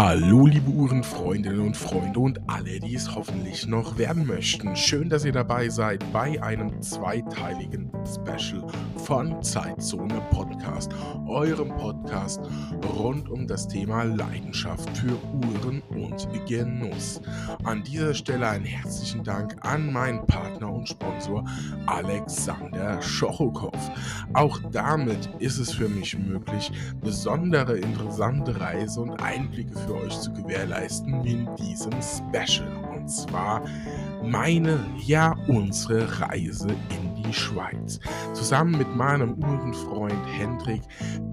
Hallo, liebe Uhrenfreundinnen und Freunde und alle, die es hoffentlich noch werden möchten. Schön, dass ihr dabei seid bei einem zweiteiligen Special von Zeitzone Podcast, eurem Podcast rund um das Thema Leidenschaft für Uhren und Genuss. An dieser Stelle einen herzlichen Dank an meinen Partner und Sponsor Alexander Schochokow. Auch damit ist es für mich möglich, besondere interessante Reise und Einblicke für euch zu gewährleisten in diesem Special. Und zwar meine, ja unsere Reise in die Schweiz. Zusammen mit meinem Uhrenfreund Hendrik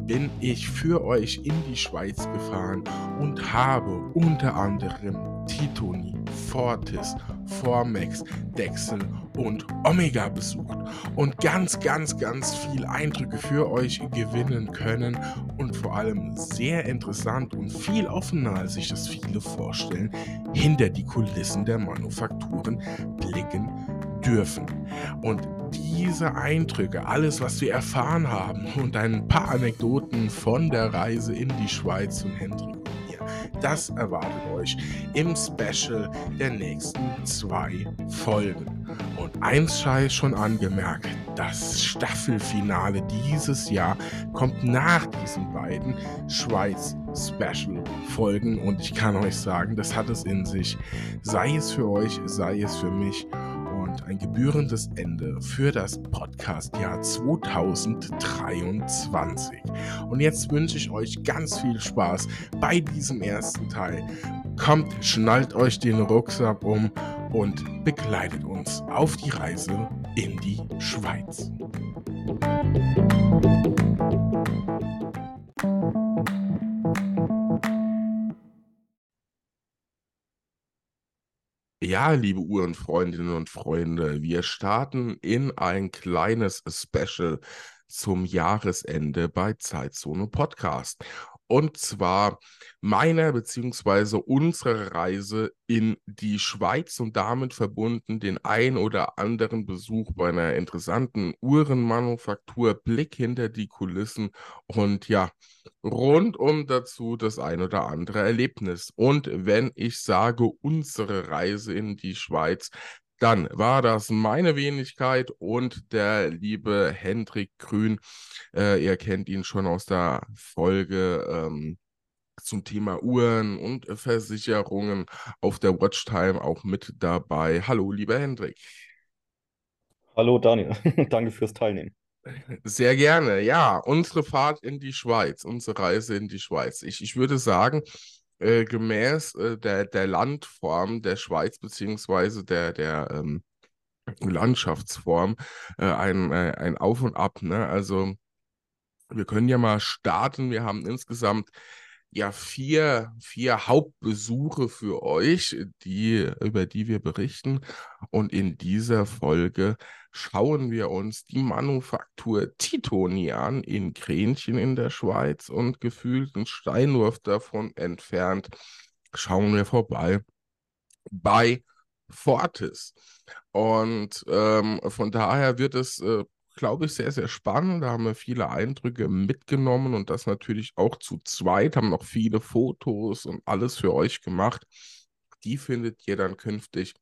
bin ich für euch in die Schweiz gefahren und habe unter anderem Titoni, Fortis, Formex, Dexel und Omega besucht und ganz, ganz, ganz viel Eindrücke für euch gewinnen können und vor allem sehr interessant und viel offener, als sich das viele vorstellen, hinter die Kulissen der Manufakturen blicken dürfen. Und diese Eindrücke, alles, was wir erfahren haben und ein paar Anekdoten von der Reise in die Schweiz und Hendrik das erwartet euch im Special der nächsten zwei Folgen. Und eins sei schon angemerkt, das Staffelfinale dieses Jahr kommt nach diesen beiden Schweiz-Special-Folgen und ich kann euch sagen, das hat es in sich. Sei es für euch, sei es für mich ein gebührendes Ende für das Podcast-Jahr 2023. Und jetzt wünsche ich euch ganz viel Spaß bei diesem ersten Teil. Kommt, schnallt euch den Rucksack um und begleitet uns auf die Reise in die Schweiz. Ja, liebe Uhrenfreundinnen und Freunde, wir starten in ein kleines Special zum Jahresende bei Zeitzone Podcast. Und zwar meiner bzw. unsere Reise in die Schweiz und damit verbunden den ein oder anderen Besuch bei einer interessanten Uhrenmanufaktur, Blick hinter die Kulissen und ja, rundum dazu das ein oder andere Erlebnis. Und wenn ich sage unsere Reise in die Schweiz, dann war das meine Wenigkeit und der liebe Hendrik Grün. Äh, ihr kennt ihn schon aus der Folge ähm, zum Thema Uhren und Versicherungen auf der Watchtime auch mit dabei. Hallo, lieber Hendrik. Hallo Daniel, danke fürs Teilnehmen. Sehr gerne. Ja, unsere Fahrt in die Schweiz, unsere Reise in die Schweiz. Ich, ich würde sagen, äh, gemäß äh, der, der Landform der Schweiz beziehungsweise der, der ähm, Landschaftsform äh, ein, äh, ein Auf und Ab. Ne? Also wir können ja mal starten. Wir haben insgesamt ja vier, vier Hauptbesuche für euch, die, über die wir berichten. Und in dieser Folge schauen wir uns die Manufaktur Titoni an in Kränchen in der Schweiz und gefühlt einen Steinwurf davon entfernt schauen wir vorbei bei Fortis. Und ähm, von daher wird es äh, glaube ich, sehr, sehr spannend. Da haben wir viele Eindrücke mitgenommen und das natürlich auch zu zweit, haben noch viele Fotos und alles für euch gemacht. Die findet ihr dann künftig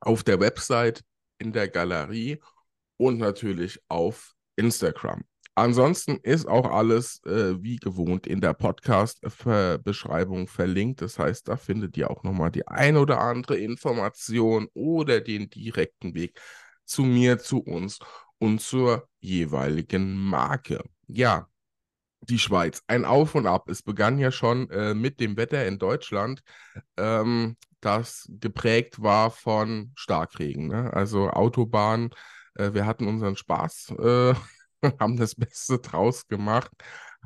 auf der Website, in der Galerie und natürlich auf Instagram. Ansonsten ist auch alles äh, wie gewohnt in der Podcast-Beschreibung verlinkt. Das heißt, da findet ihr auch nochmal die ein oder andere Information oder den direkten Weg zu mir, zu uns und zur jeweiligen Marke. Ja, die Schweiz. Ein Auf und Ab. Es begann ja schon äh, mit dem Wetter in Deutschland, ähm, das geprägt war von Starkregen. Ne? Also Autobahn, äh, wir hatten unseren Spaß, äh, haben das Beste draus gemacht,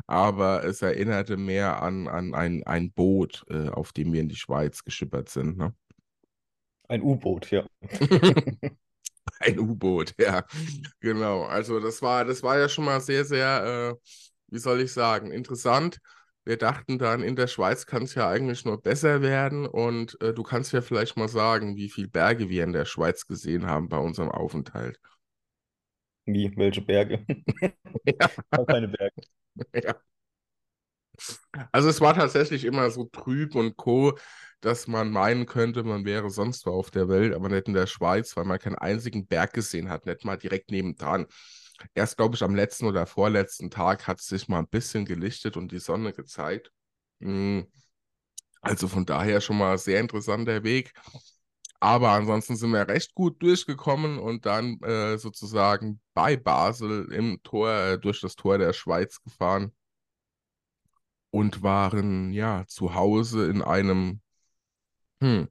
aber es erinnerte mehr an, an ein, ein Boot, äh, auf dem wir in die Schweiz geschippert sind. Ne? Ein U-Boot, ja. Ein U-Boot, ja. Genau. Also das war, das war ja schon mal sehr, sehr, äh, wie soll ich sagen, interessant. Wir dachten dann, in der Schweiz kann es ja eigentlich nur besser werden. Und äh, du kannst ja vielleicht mal sagen, wie viele Berge wir in der Schweiz gesehen haben bei unserem Aufenthalt. Wie? Welche Berge? Ja. keine Berge. Ja. Also es war tatsächlich immer so trüb und co, dass man meinen könnte, man wäre sonst wo auf der Welt, aber nicht in der Schweiz, weil man keinen einzigen Berg gesehen hat, nicht mal direkt nebendran. Erst, glaube ich, am letzten oder vorletzten Tag hat es sich mal ein bisschen gelichtet und die Sonne gezeigt. Hm. Also von daher schon mal sehr interessanter Weg. Aber ansonsten sind wir recht gut durchgekommen und dann äh, sozusagen bei Basel im Tor, äh, durch das Tor der Schweiz gefahren und waren ja zu Hause in einem hm,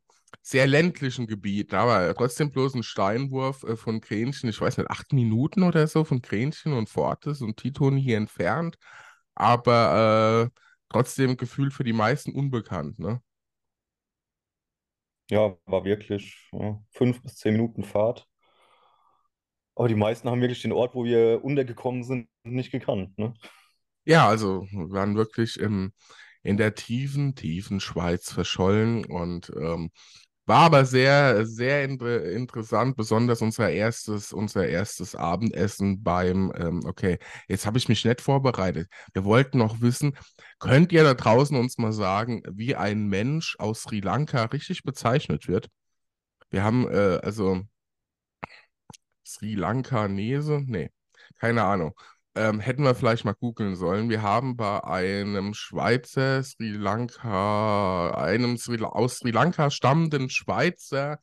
sehr ländlichen Gebiet. Da war trotzdem bloß ein Steinwurf äh, von Grenchen, ich weiß nicht, acht Minuten oder so von Grenchen und Fortes und Titon hier entfernt. Aber äh, trotzdem gefühlt für die meisten unbekannt, ne? Ja, war wirklich ja, fünf bis zehn Minuten Fahrt. Aber die meisten haben wirklich den Ort, wo wir untergekommen sind, nicht gekannt. Ne? Ja, also wir waren wirklich im, in der tiefen, tiefen Schweiz verschollen und ähm, war aber sehr, sehr inter interessant, besonders unser erstes, unser erstes Abendessen beim, ähm, okay, jetzt habe ich mich nicht vorbereitet. Wir wollten noch wissen, könnt ihr da draußen uns mal sagen, wie ein Mensch aus Sri Lanka richtig bezeichnet wird? Wir haben, äh, also Sri Lankanese? Nee, keine Ahnung. Ähm, hätten wir vielleicht mal googeln sollen. Wir haben bei einem Schweizer Sri Lanka, einem Sri, aus Sri Lanka stammenden Schweizer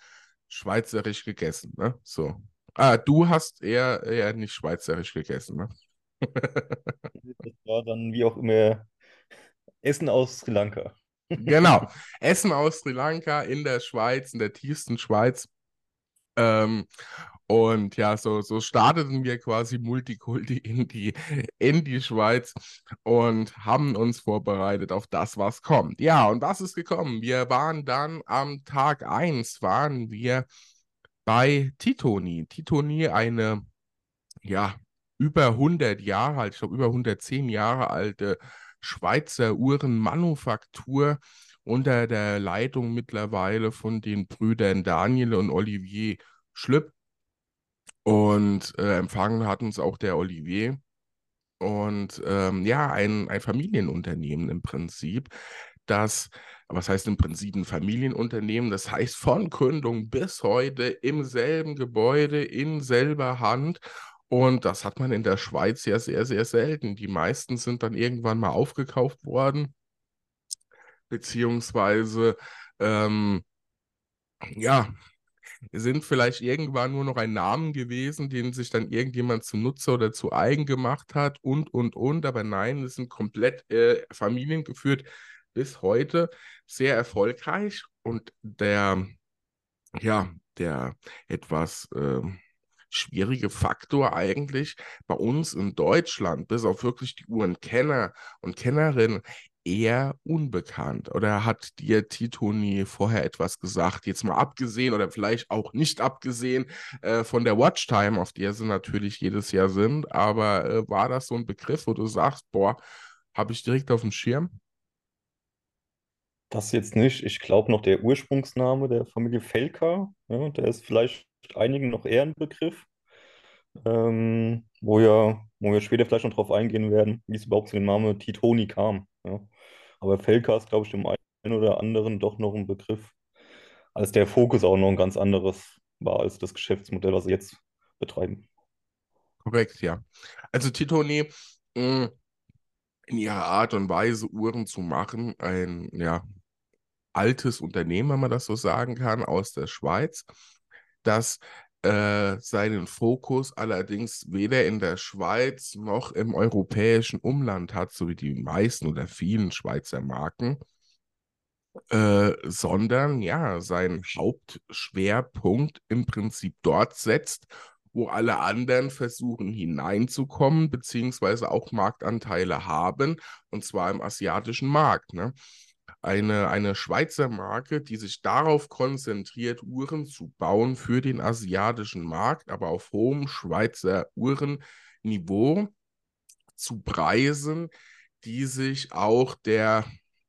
schweizerisch gegessen. Ne? So. Ah, du hast eher, eher nicht schweizerisch gegessen, ne? Das war dann wie auch immer Essen aus Sri Lanka. Genau. Essen aus Sri Lanka in der Schweiz, in der tiefsten Schweiz. Ähm, und ja, so, so starteten wir quasi Multikulti in die, in die Schweiz und haben uns vorbereitet auf das, was kommt. Ja, und was ist gekommen? Wir waren dann am Tag 1, waren wir bei Titoni. Titoni, eine, ja, über 100 Jahre alt, ich glaube über 110 Jahre alte Schweizer Uhrenmanufaktur unter der Leitung mittlerweile von den Brüdern Daniel und Olivier Schlüpp. Und äh, empfangen hat uns auch der Olivier. Und ähm, ja, ein, ein Familienunternehmen im Prinzip, das, was heißt im Prinzip ein Familienunternehmen, das heißt von Gründung bis heute im selben Gebäude, in selber Hand. Und das hat man in der Schweiz ja sehr, sehr selten. Die meisten sind dann irgendwann mal aufgekauft worden, beziehungsweise ähm, ja, sind vielleicht irgendwann nur noch ein Namen gewesen, den sich dann irgendjemand zunutze oder zu eigen gemacht hat und, und, und. Aber nein, es sind komplett äh, familiengeführt bis heute, sehr erfolgreich. Und der, ja, der etwas äh, schwierige Faktor eigentlich bei uns in Deutschland, bis auf wirklich die Uhrenkenner und Kennerinnen, eher unbekannt? Oder hat dir Titoni vorher etwas gesagt? Jetzt mal abgesehen oder vielleicht auch nicht abgesehen äh, von der Watchtime, auf der sie natürlich jedes Jahr sind. Aber äh, war das so ein Begriff, wo du sagst, boah, habe ich direkt auf dem Schirm? Das jetzt nicht. Ich glaube noch der Ursprungsname der Familie Felka, ja, der ist vielleicht einigen noch eher ein Begriff, ähm, wo, ja, wo wir später vielleicht noch drauf eingehen werden, wie es überhaupt zu dem Namen Titoni kam. Ja. Aber Felka ist, glaube ich, dem einen oder anderen doch noch ein Begriff, als der Fokus auch noch ein ganz anderes war als das Geschäftsmodell, was sie jetzt betreiben. Korrekt, ja. Also Titoni mh, in ihrer Art und Weise Uhren zu machen, ein ja, altes Unternehmen, wenn man das so sagen kann, aus der Schweiz, das äh, seinen Fokus allerdings weder in der Schweiz noch im europäischen Umland hat, so wie die meisten oder vielen Schweizer Marken, äh, sondern ja, seinen Hauptschwerpunkt im Prinzip dort setzt, wo alle anderen versuchen hineinzukommen, beziehungsweise auch Marktanteile haben, und zwar im asiatischen Markt. Ne? Eine, eine Schweizer Marke, die sich darauf konzentriert, Uhren zu bauen für den asiatischen Markt, aber auf hohem Schweizer Uhrenniveau zu Preisen, die sich auch der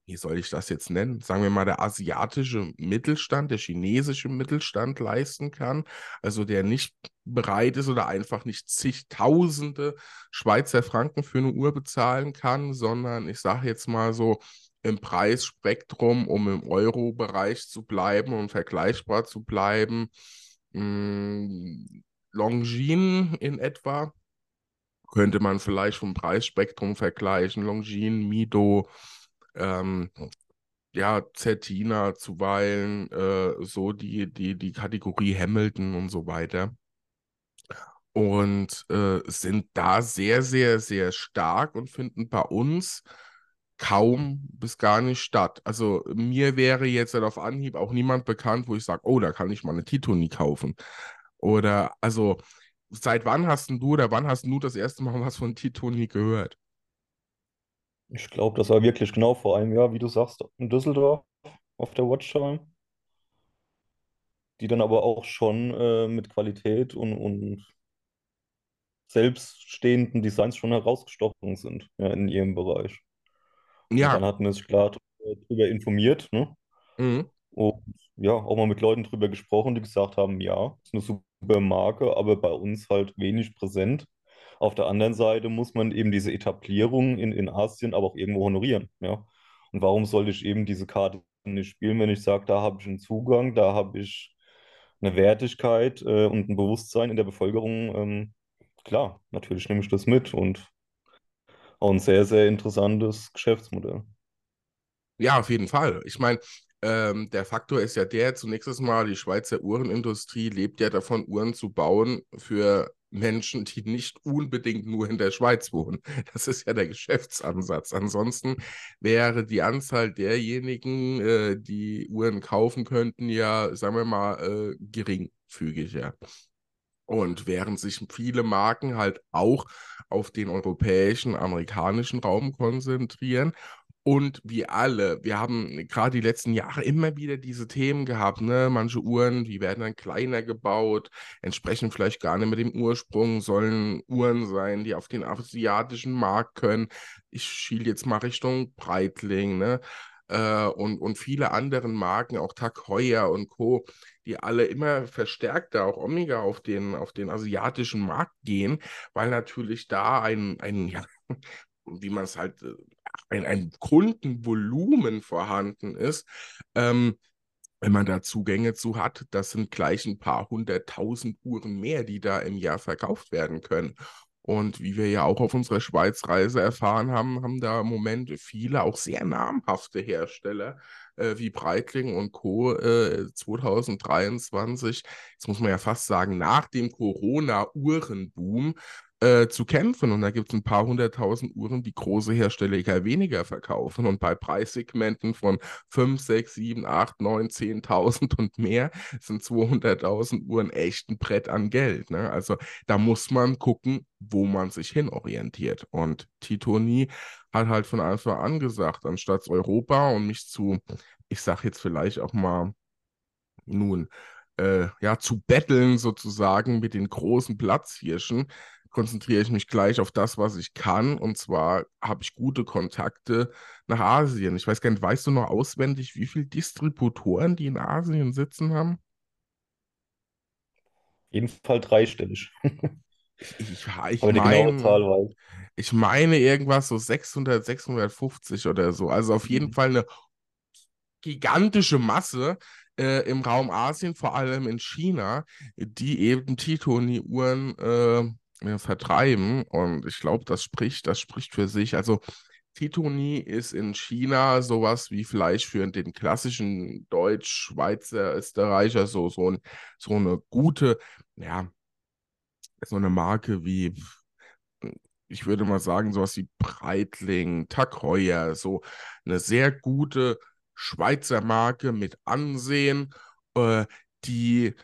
wie soll ich das jetzt nennen? Sagen wir mal, der asiatische Mittelstand, der chinesische Mittelstand leisten kann, also der nicht bereit ist oder einfach nicht zigtausende Schweizer Franken für eine Uhr bezahlen kann, sondern ich sage jetzt mal so im Preisspektrum, um im Euro-Bereich zu bleiben und vergleichbar zu bleiben, mh, hm, Longines in etwa könnte man vielleicht vom Preisspektrum vergleichen, Longines, Mido, ähm, ja, Certina zuweilen, äh, so die, die, die Kategorie Hamilton und so weiter. Und äh, sind da sehr, sehr, sehr stark und finden bei uns kaum bis gar nicht statt. Also mir wäre jetzt halt auf Anhieb auch niemand bekannt, wo ich sage, oh, da kann ich mal eine Titoni kaufen. Oder also seit wann hast du oder wann hast du das erste Mal was von Titoni gehört? Ich glaube, das war wirklich genau vor einem Jahr, wie du sagst, in Düsseldorf auf der Watchtime. Die dann aber auch schon äh, mit Qualität und, und selbststehenden Designs schon herausgestochen sind ja, in ihrem Bereich. Und Ja, dann hatten wir sich klar darüber informiert, ne? mhm. Und ja, auch mal mit Leuten drüber gesprochen, die gesagt haben, ja, ist eine super Marke, aber bei uns halt wenig präsent. Auf der anderen Seite muss man eben diese Etablierung in, in Asien aber auch irgendwo honorieren, ja. Und warum sollte ich eben diese Karte nicht spielen, wenn ich sage, da habe ich einen Zugang, da habe ich eine Wertigkeit äh, und ein Bewusstsein in der Bevölkerung. Ähm, klar, natürlich nehme ich das mit und auch ein sehr, sehr interessantes Geschäftsmodell. Ja, auf jeden Fall. Ich meine, ähm, der Faktor ist ja der, zunächst mal, die Schweizer Uhrenindustrie lebt ja davon, Uhren zu bauen für Menschen, die nicht unbedingt nur in der Schweiz wohnen. Das ist ja der Geschäftsansatz. Ansonsten wäre die Anzahl derjenigen, äh, die Uhren kaufen könnten, ja, sagen wir mal, äh, geringfügiger. Und während sich viele Marken halt auch auf den europäischen, amerikanischen Raum konzentrieren, und wir alle, wir haben gerade die letzten Jahre immer wieder diese Themen gehabt, ne? Manche Uhren, die werden dann kleiner gebaut, entsprechen vielleicht gar nicht mit dem Ursprung, sollen Uhren sein, die auf den asiatischen Markt können. Ich schiele jetzt mal Richtung Breitling, ne? Äh, und, und viele anderen Marken, auch Tag Heuer und Co., die alle immer verstärkter, auch Omega, auf den, auf den asiatischen Markt gehen, weil natürlich da ein, ein ja, wie man es halt äh, ein, ein Kundenvolumen vorhanden ist, ähm, wenn man da Zugänge zu hat, das sind gleich ein paar hunderttausend Uhren mehr, die da im Jahr verkauft werden können. Und wie wir ja auch auf unserer Schweizreise erfahren haben, haben da im Moment viele, auch sehr namhafte Hersteller äh, wie Breitling und Co. Äh, 2023, jetzt muss man ja fast sagen, nach dem Corona-Uhrenboom äh, zu kämpfen. Und da gibt es ein paar hunderttausend Uhren, die große Hersteller eher weniger verkaufen. Und bei Preissegmenten von 5, 6, 7, 8, 9, 10.000 und mehr sind 200.000 Uhren echt ein Brett an Geld. Ne? Also da muss man gucken, wo man sich hinorientiert. Und Titoni hat halt von Anfang an gesagt, anstatt Europa und mich zu, ich sag jetzt vielleicht auch mal, nun, äh, ja, zu betteln sozusagen mit den großen Platzhirschen, konzentriere ich mich gleich auf das, was ich kann. Und zwar habe ich gute Kontakte nach Asien. Ich weiß gar nicht, weißt du noch auswendig, wie viele Distributoren die in Asien sitzen haben? Jedenfalls dreistellig. Ich, ich, ich Aber die meine, Zahl weiß. ich meine irgendwas so 600, 650 oder so. Also auf jeden Mhm. Fall eine gigantische Masse äh, im Raum Asien, vor allem in China, die eben Titoni-Uhren äh, ja, vertreiben. Und ich glaube, das spricht, das spricht für sich. Also Titoni ist in China sowas wie vielleicht für den klassischen Deutsch, Schweizer, Österreicher so, so, ein, so eine gute, ja, so eine Marke wie, ich würde mal sagen, sowas wie Breitling, Tag Heuer, so eine sehr gute Schweizer Marke mit Ansehen, äh, die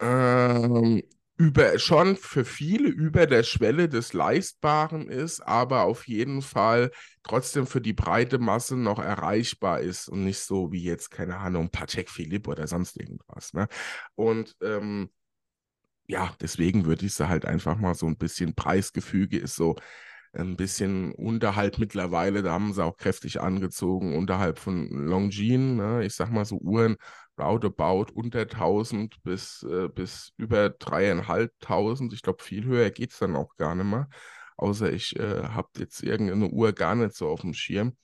ähm, über, schon für viele über der Schwelle des Leistbaren ist, aber auf jeden Fall trotzdem für die breite Masse noch erreichbar ist und nicht so wie jetzt, keine Ahnung, Patek Philippe oder sonst irgendwas. Ne? Und ähm, ja, deswegen würde ich sie halt einfach mal so ein bisschen Preisgefüge ist so ein bisschen unterhalb mittlerweile, da haben sie auch kräftig angezogen, unterhalb von Longines, ne? ich sag mal so Uhren roundabout unter 1000 bis, äh, bis über dreieinhalbtausend. Ich glaube, viel höher geht es dann auch gar nicht mehr. Außer ich äh, habe jetzt irgendeine Uhr gar nicht so auf dem Schirm.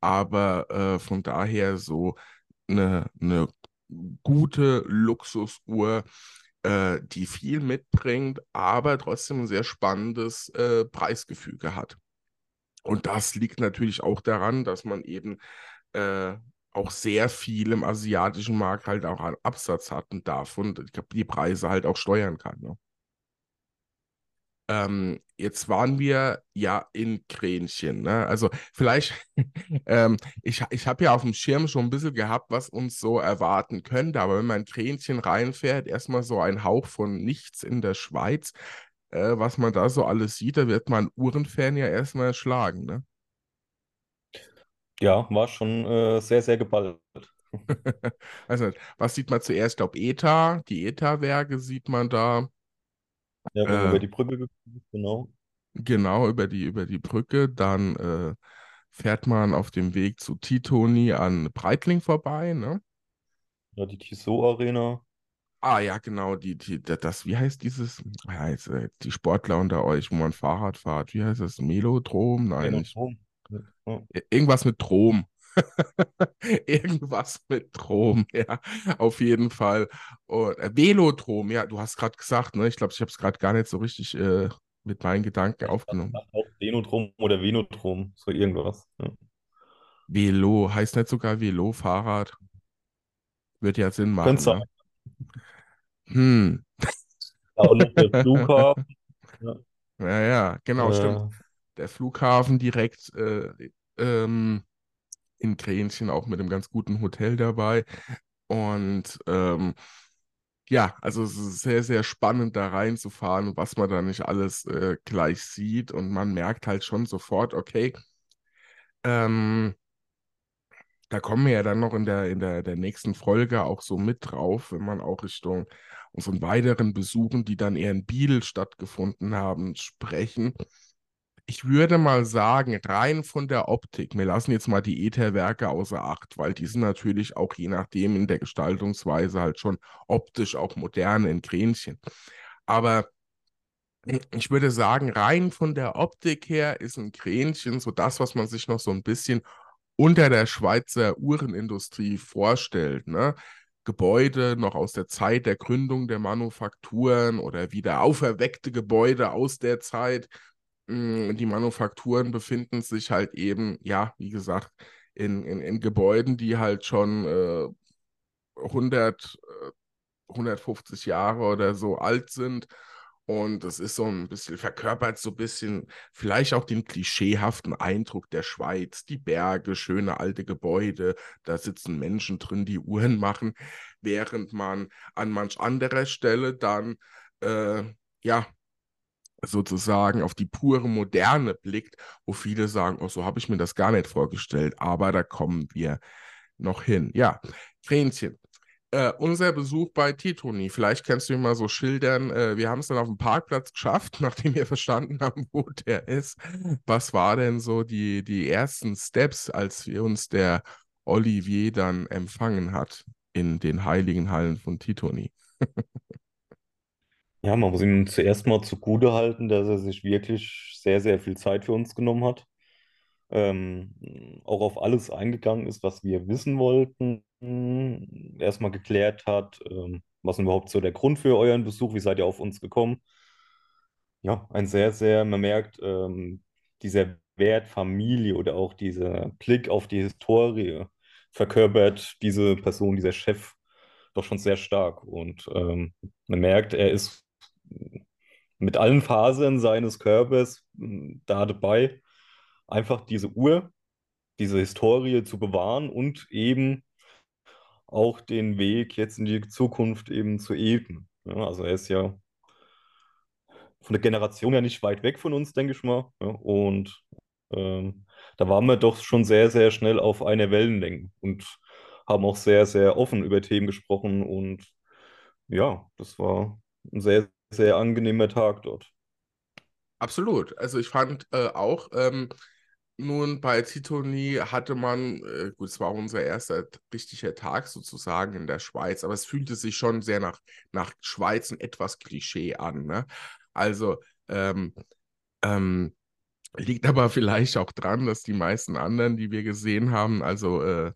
Aber äh, von daher so eine, eine gute Luxusuhr, äh, die viel mitbringt, aber trotzdem ein sehr spannendes äh, Preisgefüge hat. Und das liegt natürlich auch daran, dass man eben äh, auch sehr viel im asiatischen Markt halt auch an Absatz hat und davon die Preise halt auch steuern kann. Ne? Ähm, jetzt waren wir ja in Kränchen. Ne? Also vielleicht, ähm, ich, ich habe ja auf dem Schirm schon ein bisschen gehabt, was uns so erwarten könnte, aber wenn man in Kränchen reinfährt, erstmal so ein Hauch von nichts in der Schweiz, äh, was man da so alles sieht, da wird man Uhrenfan ja erstmal erschlagen. Ne? Ja, war schon äh, sehr, sehr geballt. also, was sieht man zuerst? Ich glaube, ETA, die ETA-Werke sieht man da. Ja, Äh, über die Brücke gekommen genau. Genau, über die, über die Brücke. Dann äh, fährt man auf dem Weg zu Titoni an Breitling vorbei, ne? Ja, die Tissot Arena. Ah ja, genau, die, die, da- das, wie heißt dieses? Ja, jetzt, äh, die Sportler unter euch, wo man Fahrrad fährt, wie heißt das? Melodrom? Nein, nicht. Velodrom. Ir- Irgendwas mit Strom. Irgendwas mit Strom, ja, auf jeden Fall. Und, äh, Velodrom, ja, du hast gerade gesagt, ne? Ich glaube, ich habe es gerade gar nicht so richtig äh, mit meinen Gedanken aufgenommen. auch Venodrom oder Venodrom, so irgendwas. Ja. Velo, heißt nicht sogar Velo, Fahrrad? Wird ja Sinn Könnte machen, sein. ne? Hm. Ja, und noch der Flughafen. Ja. Ja, ja, genau, stimmt. Äh, Der Flughafen direkt äh, ähm, in Grenchen, auch mit einem ganz guten Hotel dabei. Und ähm, ja, also es ist sehr, sehr spannend, da reinzufahren und was man da nicht alles äh, gleich sieht. Und man merkt halt schon sofort, okay, ähm, da kommen wir ja dann noch in der, in der, der nächsten Folge auch so mit drauf, wenn man auch Richtung unseren weiteren Besuchen, die dann eher in Biel stattgefunden haben, sprechen. Ich würde mal sagen, rein von der Optik, wir lassen jetzt mal die Etherwerke außer Acht, weil die sind natürlich auch je nachdem in der Gestaltungsweise halt schon optisch auch modern in Kränchen. Aber ich würde sagen, rein von der Optik her ist ein Kränchen so das, was man sich noch so ein bisschen unter der Schweizer Uhrenindustrie vorstellt. Ne? Gebäude noch aus der Zeit der Gründung der Manufakturen oder wieder auferweckte Gebäude aus der Zeit. Mm, Die Manufakturen befinden sich halt eben, ja, wie gesagt, in, in, in Gebäuden, die halt schon äh, 100, äh, 150 Jahre oder so alt sind. Und das ist so ein bisschen, verkörpert so ein bisschen vielleicht auch den klischeehaften Eindruck der Schweiz. Die Berge, schöne alte Gebäude, da sitzen Menschen drin, die Uhren machen, während man an manch anderer Stelle dann, äh, ja, sozusagen auf die pure Moderne blickt, wo viele sagen, oh, so habe ich mir das gar nicht vorgestellt, aber da kommen wir noch hin. Ja, Kränchen. Äh, unser Besuch bei Titoni, vielleicht kannst du mir mal so schildern, äh, wir haben es dann auf dem Parkplatz geschafft, nachdem wir verstanden haben, wo der ist. Was war denn so die, die ersten Steps, als wir uns der Olivier dann empfangen hat in den heiligen Hallen von Titoni? ja, man muss ihm zuerst mal zugute halten, dass er sich wirklich sehr, sehr viel Zeit für uns genommen hat. Ähm, auch auf alles eingegangen ist, was wir wissen wollten. Erstmal geklärt hat, ähm, was überhaupt so der Grund für euren Besuch, wie seid ihr auf uns gekommen? Ja, ein sehr, sehr, man merkt, ähm, dieser Wert Familie oder auch dieser Blick auf die Historie verkörpert diese Person, dieser Chef doch schon sehr stark. Und ähm, man merkt, er ist mit allen Fasern seines Körpers mh, da dabei, einfach diese Uhr, diese Historie zu bewahren und eben auch den Weg jetzt in die Zukunft eben zu ebnen. Ja, also er ist ja von der Generation ja nicht weit weg von uns, denke ich mal. Ja, und ähm, da waren wir doch schon sehr, sehr schnell auf einer Wellenlänge und haben auch sehr, sehr offen über Themen gesprochen. Und ja, das war ein sehr, sehr angenehmer Tag dort. Absolut. Also ich fand äh, auch, ähm, nun bei Titoni hatte man, äh, gut, es war unser erster richtiger Tag sozusagen in der Schweiz, aber es fühlte sich schon sehr nach, nach Schweiz und etwas Klischee an. Ne? Also ähm, ähm, liegt aber vielleicht auch dran, dass die meisten anderen, die wir gesehen haben, also äh,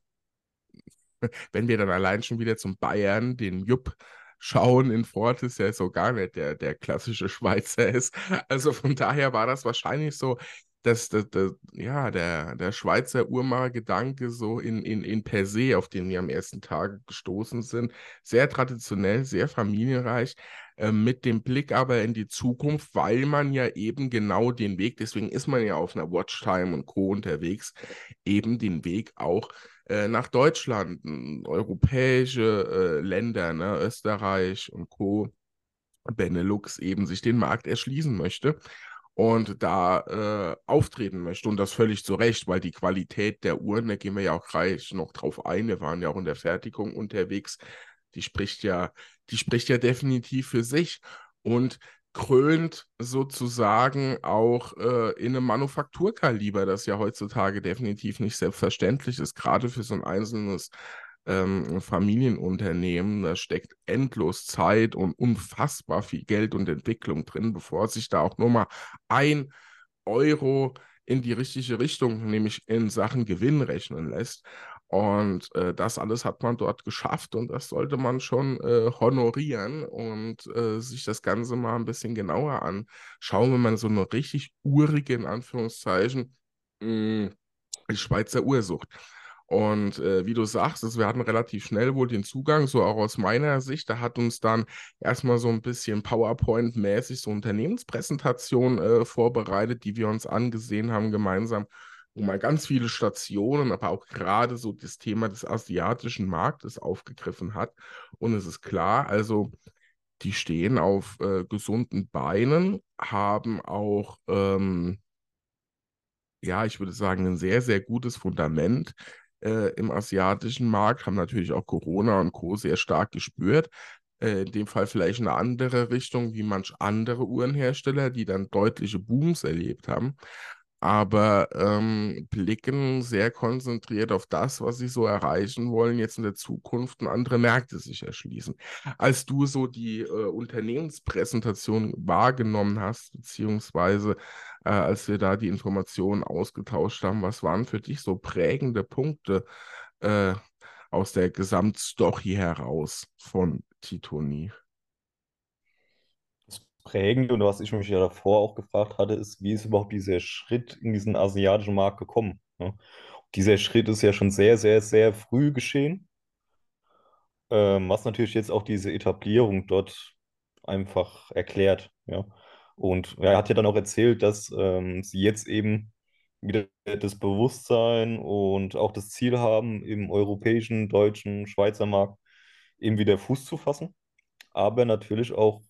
wenn wir dann allein schon wieder zum Bayern, den Jupp, schauen in Fortis, der so gar nicht der, der klassische Schweizer ist. Also von daher war das wahrscheinlich so, dass, dass, dass ja, der, der Schweizer Uhrmacher-Gedanke so in, in, in per se, auf den wir am ersten Tag gestoßen sind, sehr traditionell, sehr familienreich, äh, mit dem Blick aber in die Zukunft, weil man ja eben genau den Weg, deswegen ist man ja auf einer Watchtime und Co. unterwegs, eben den Weg auch äh, nach Deutschland, europäische äh, Länder, ne, Österreich und Co., Benelux eben sich den Markt erschließen möchte und da äh, auftreten möchte. Und das völlig zu Recht, weil die Qualität der Uhren, da gehen wir ja auch gleich noch drauf ein, wir waren ja auch in der Fertigung unterwegs, die spricht ja, die spricht ja definitiv für sich. Und krönt sozusagen auch äh, in einem Manufakturkaliber, das ja heutzutage definitiv nicht selbstverständlich ist, gerade für so ein einzelnes ähm, Familienunternehmen. Da steckt endlos Zeit und unfassbar viel Geld und Entwicklung drin, bevor sich da auch nur mal ein Euro in die richtige Richtung, nämlich in Sachen Gewinn rechnen lässt. Und äh, das alles hat man dort geschafft und das sollte man schon äh, honorieren und äh, sich das Ganze mal ein bisschen genauer anschauen, wenn man so eine richtig urige, in Anführungszeichen, mh, hm, Schweizer Uhr sucht. Und äh, wie du sagst, wir hatten relativ schnell wohl den Zugang, so auch aus meiner Sicht. Da hat uns dann erstmal so ein bisschen PowerPoint-mäßig so Unternehmenspräsentation äh, vorbereitet, die wir uns angesehen haben gemeinsam, wo man ganz viele Stationen, aber auch gerade so das Thema des asiatischen Marktes aufgegriffen hat. Und es ist klar, also die stehen auf äh, gesunden Beinen, haben auch ähm, ja, ich würde sagen, ein sehr, sehr gutes Fundament äh, im asiatischen Markt, haben natürlich auch Corona und Co. sehr stark gespürt. Äh, in dem Fall vielleicht eine andere Richtung wie manch andere Uhrenhersteller, die dann deutliche Booms erlebt haben aber ähm, blicken sehr konzentriert auf das, was sie so erreichen wollen, jetzt in der Zukunft und andere Märkte sich erschließen. Als du so die äh, Unternehmenspräsentation wahrgenommen hast, beziehungsweise äh, als wir da die Informationen ausgetauscht haben, was waren für dich so prägende Punkte äh, aus der Gesamtstory heraus von Titoni? Prägend und was ich mich ja davor auch gefragt hatte, ist, wie ist überhaupt dieser Schritt in diesen asiatischen Markt gekommen? Ne? Dieser Schritt ist ja schon sehr, sehr, sehr früh geschehen, ähm, was natürlich jetzt auch diese Etablierung dort einfach erklärt. Ja? Und er hat ja dann auch erzählt, dass ähm, sie jetzt eben wieder das Bewusstsein und auch das Ziel haben, im europäischen, deutschen, Schweizer Markt eben wieder Fuß zu fassen, aber natürlich auch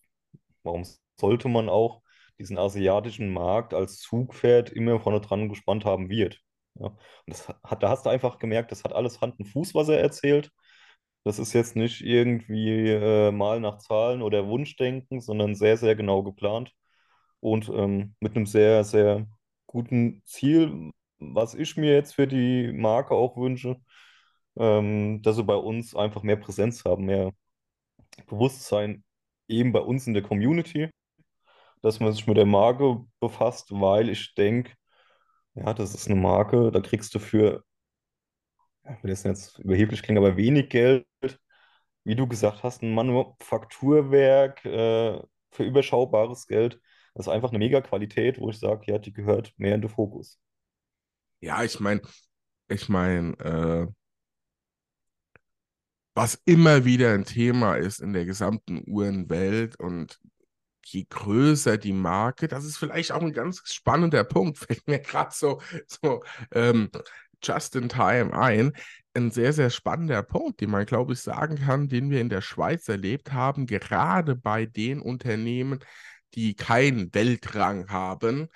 Warum sollte man auch diesen asiatischen Markt als Zugpferd immer vorne dran gespannt haben wird? Ja, und das hat, da hast du einfach gemerkt, das hat alles Hand und Fuß, was er erzählt. Das ist jetzt nicht irgendwie äh, mal nach Zahlen oder Wunschdenken, sondern sehr, sehr genau geplant und ähm, mit einem sehr, sehr guten Ziel, was ich mir jetzt für die Marke auch wünsche, ähm, dass sie bei uns einfach mehr Präsenz haben, mehr Bewusstsein eben bei uns in der Community, dass man sich mit der Marke befasst, weil ich denke, ja, das ist eine Marke, da kriegst du für, ich will das jetzt überheblich klingen, aber wenig Geld, wie du gesagt hast, ein Manufakturwerk äh, für überschaubares Geld. Das ist einfach eine Mega-Qualität, wo ich sage, ja, die gehört mehr in den Fokus. Ja, ich meine, ich meine, äh, was immer wieder ein Thema ist in der gesamten Uhrenwelt und je größer die Marke, das ist vielleicht auch ein ganz spannender Punkt, fällt mir gerade so, so ähm, just in time ein. Ein sehr, sehr spannender Punkt, den man, glaube ich, sagen kann, den wir in der Schweiz erlebt haben, gerade bei den Unternehmen, die keinen Weltrang haben,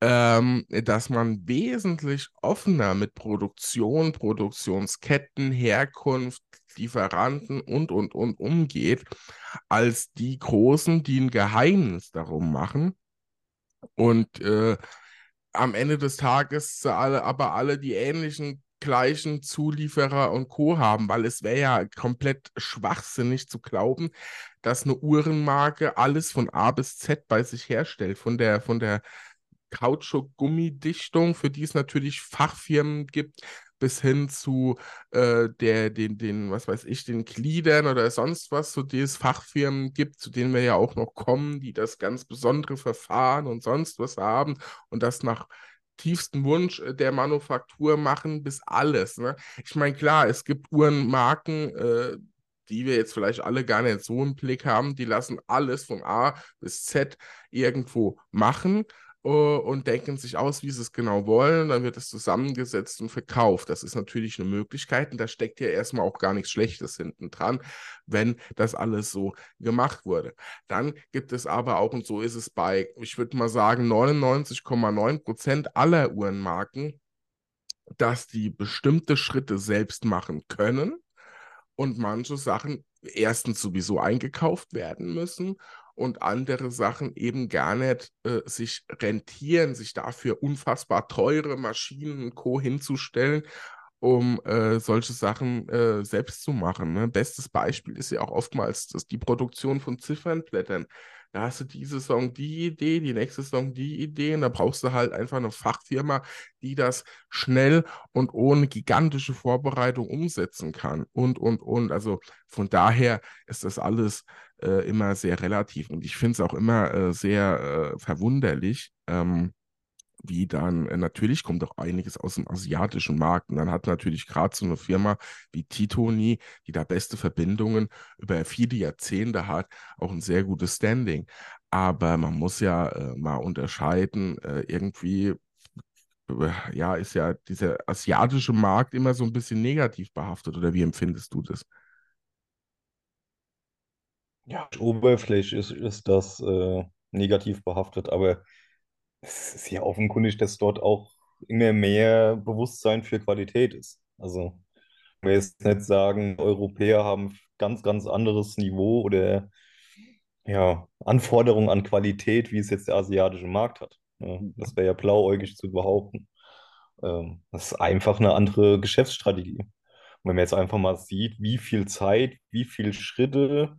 ähm, dass man wesentlich offener mit Produktion, Produktionsketten, Herkunft, Lieferanten und, und, und umgeht, als die Großen, die ein Geheimnis darum machen, Und äh, am Ende des Tages alle, aber alle die ähnlichen gleichen Zulieferer und Co. haben, weil es wäre ja komplett schwachsinnig zu glauben, dass eine Uhrenmarke alles von A bis Z bei sich herstellt, von der, von der Kautschuk-Gummidichtung, für die es natürlich Fachfirmen gibt, bis hin zu äh, der, den, den, was weiß ich, den Gliedern oder sonst was, so die es Fachfirmen gibt, zu denen wir ja auch noch kommen, die das ganz besondere Verfahren und sonst was haben und das nach tiefsten Wunsch äh, der Manufaktur machen, bis alles. Ne? Ich meine, klar, es gibt Uhrenmarken, äh, die wir jetzt vielleicht alle gar nicht so im Blick haben, die lassen alles von A bis Z irgendwo machen und denken sich aus, wie sie es genau wollen. Dann wird es zusammengesetzt und verkauft. Das ist natürlich eine Möglichkeit und da steckt ja erstmal auch gar nichts Schlechtes hinten dran, wenn das alles so gemacht wurde. Dann gibt es aber auch, und so ist es bei, ich würde mal sagen, 99,9 Prozent aller Uhrenmarken, dass die bestimmte Schritte selbst machen können und manche Sachen erstens sowieso eingekauft werden müssen und andere Sachen eben gar nicht äh, sich rentieren, sich dafür unfassbar teure Maschinen und Co. hinzustellen, um äh, solche Sachen äh, selbst zu machen. Ne? Bestes Beispiel ist ja auch oftmals das, die Produktion von Ziffernblättern. Da hast du diese Saison die Idee, die nächste Saison die Idee und da brauchst du halt einfach eine Fachfirma, die das schnell und ohne gigantische Vorbereitung umsetzen kann und, und, und. Also von daher ist das alles äh, immer sehr relativ. Und ich finde es auch immer äh, sehr äh, verwunderlich, ähm, wie dann, äh, natürlich kommt auch einiges aus dem asiatischen Markt. Und dann hat natürlich gerade so eine Firma wie Titoni, die da beste Verbindungen über viele Jahrzehnte hat, auch ein sehr gutes Standing. Aber man muss ja äh, mal unterscheiden, äh, irgendwie ja, ist ja dieser asiatische Markt immer so ein bisschen negativ behaftet, oder wie empfindest du das? Ja, oberflächlich ist, ist das äh, negativ behaftet, aber es ist ja offenkundig, dass dort auch immer mehr Bewusstsein für Qualität ist. Also, wir jetzt nicht sagen, Europäer haben ganz, ganz anderes Niveau oder ja, Anforderungen an Qualität, wie es jetzt der asiatische Markt hat. Das wäre ja blauäugig zu behaupten. Ähm, das ist einfach eine andere Geschäftsstrategie. Und wenn man jetzt einfach mal sieht, wie viel Zeit, wie viele Schritte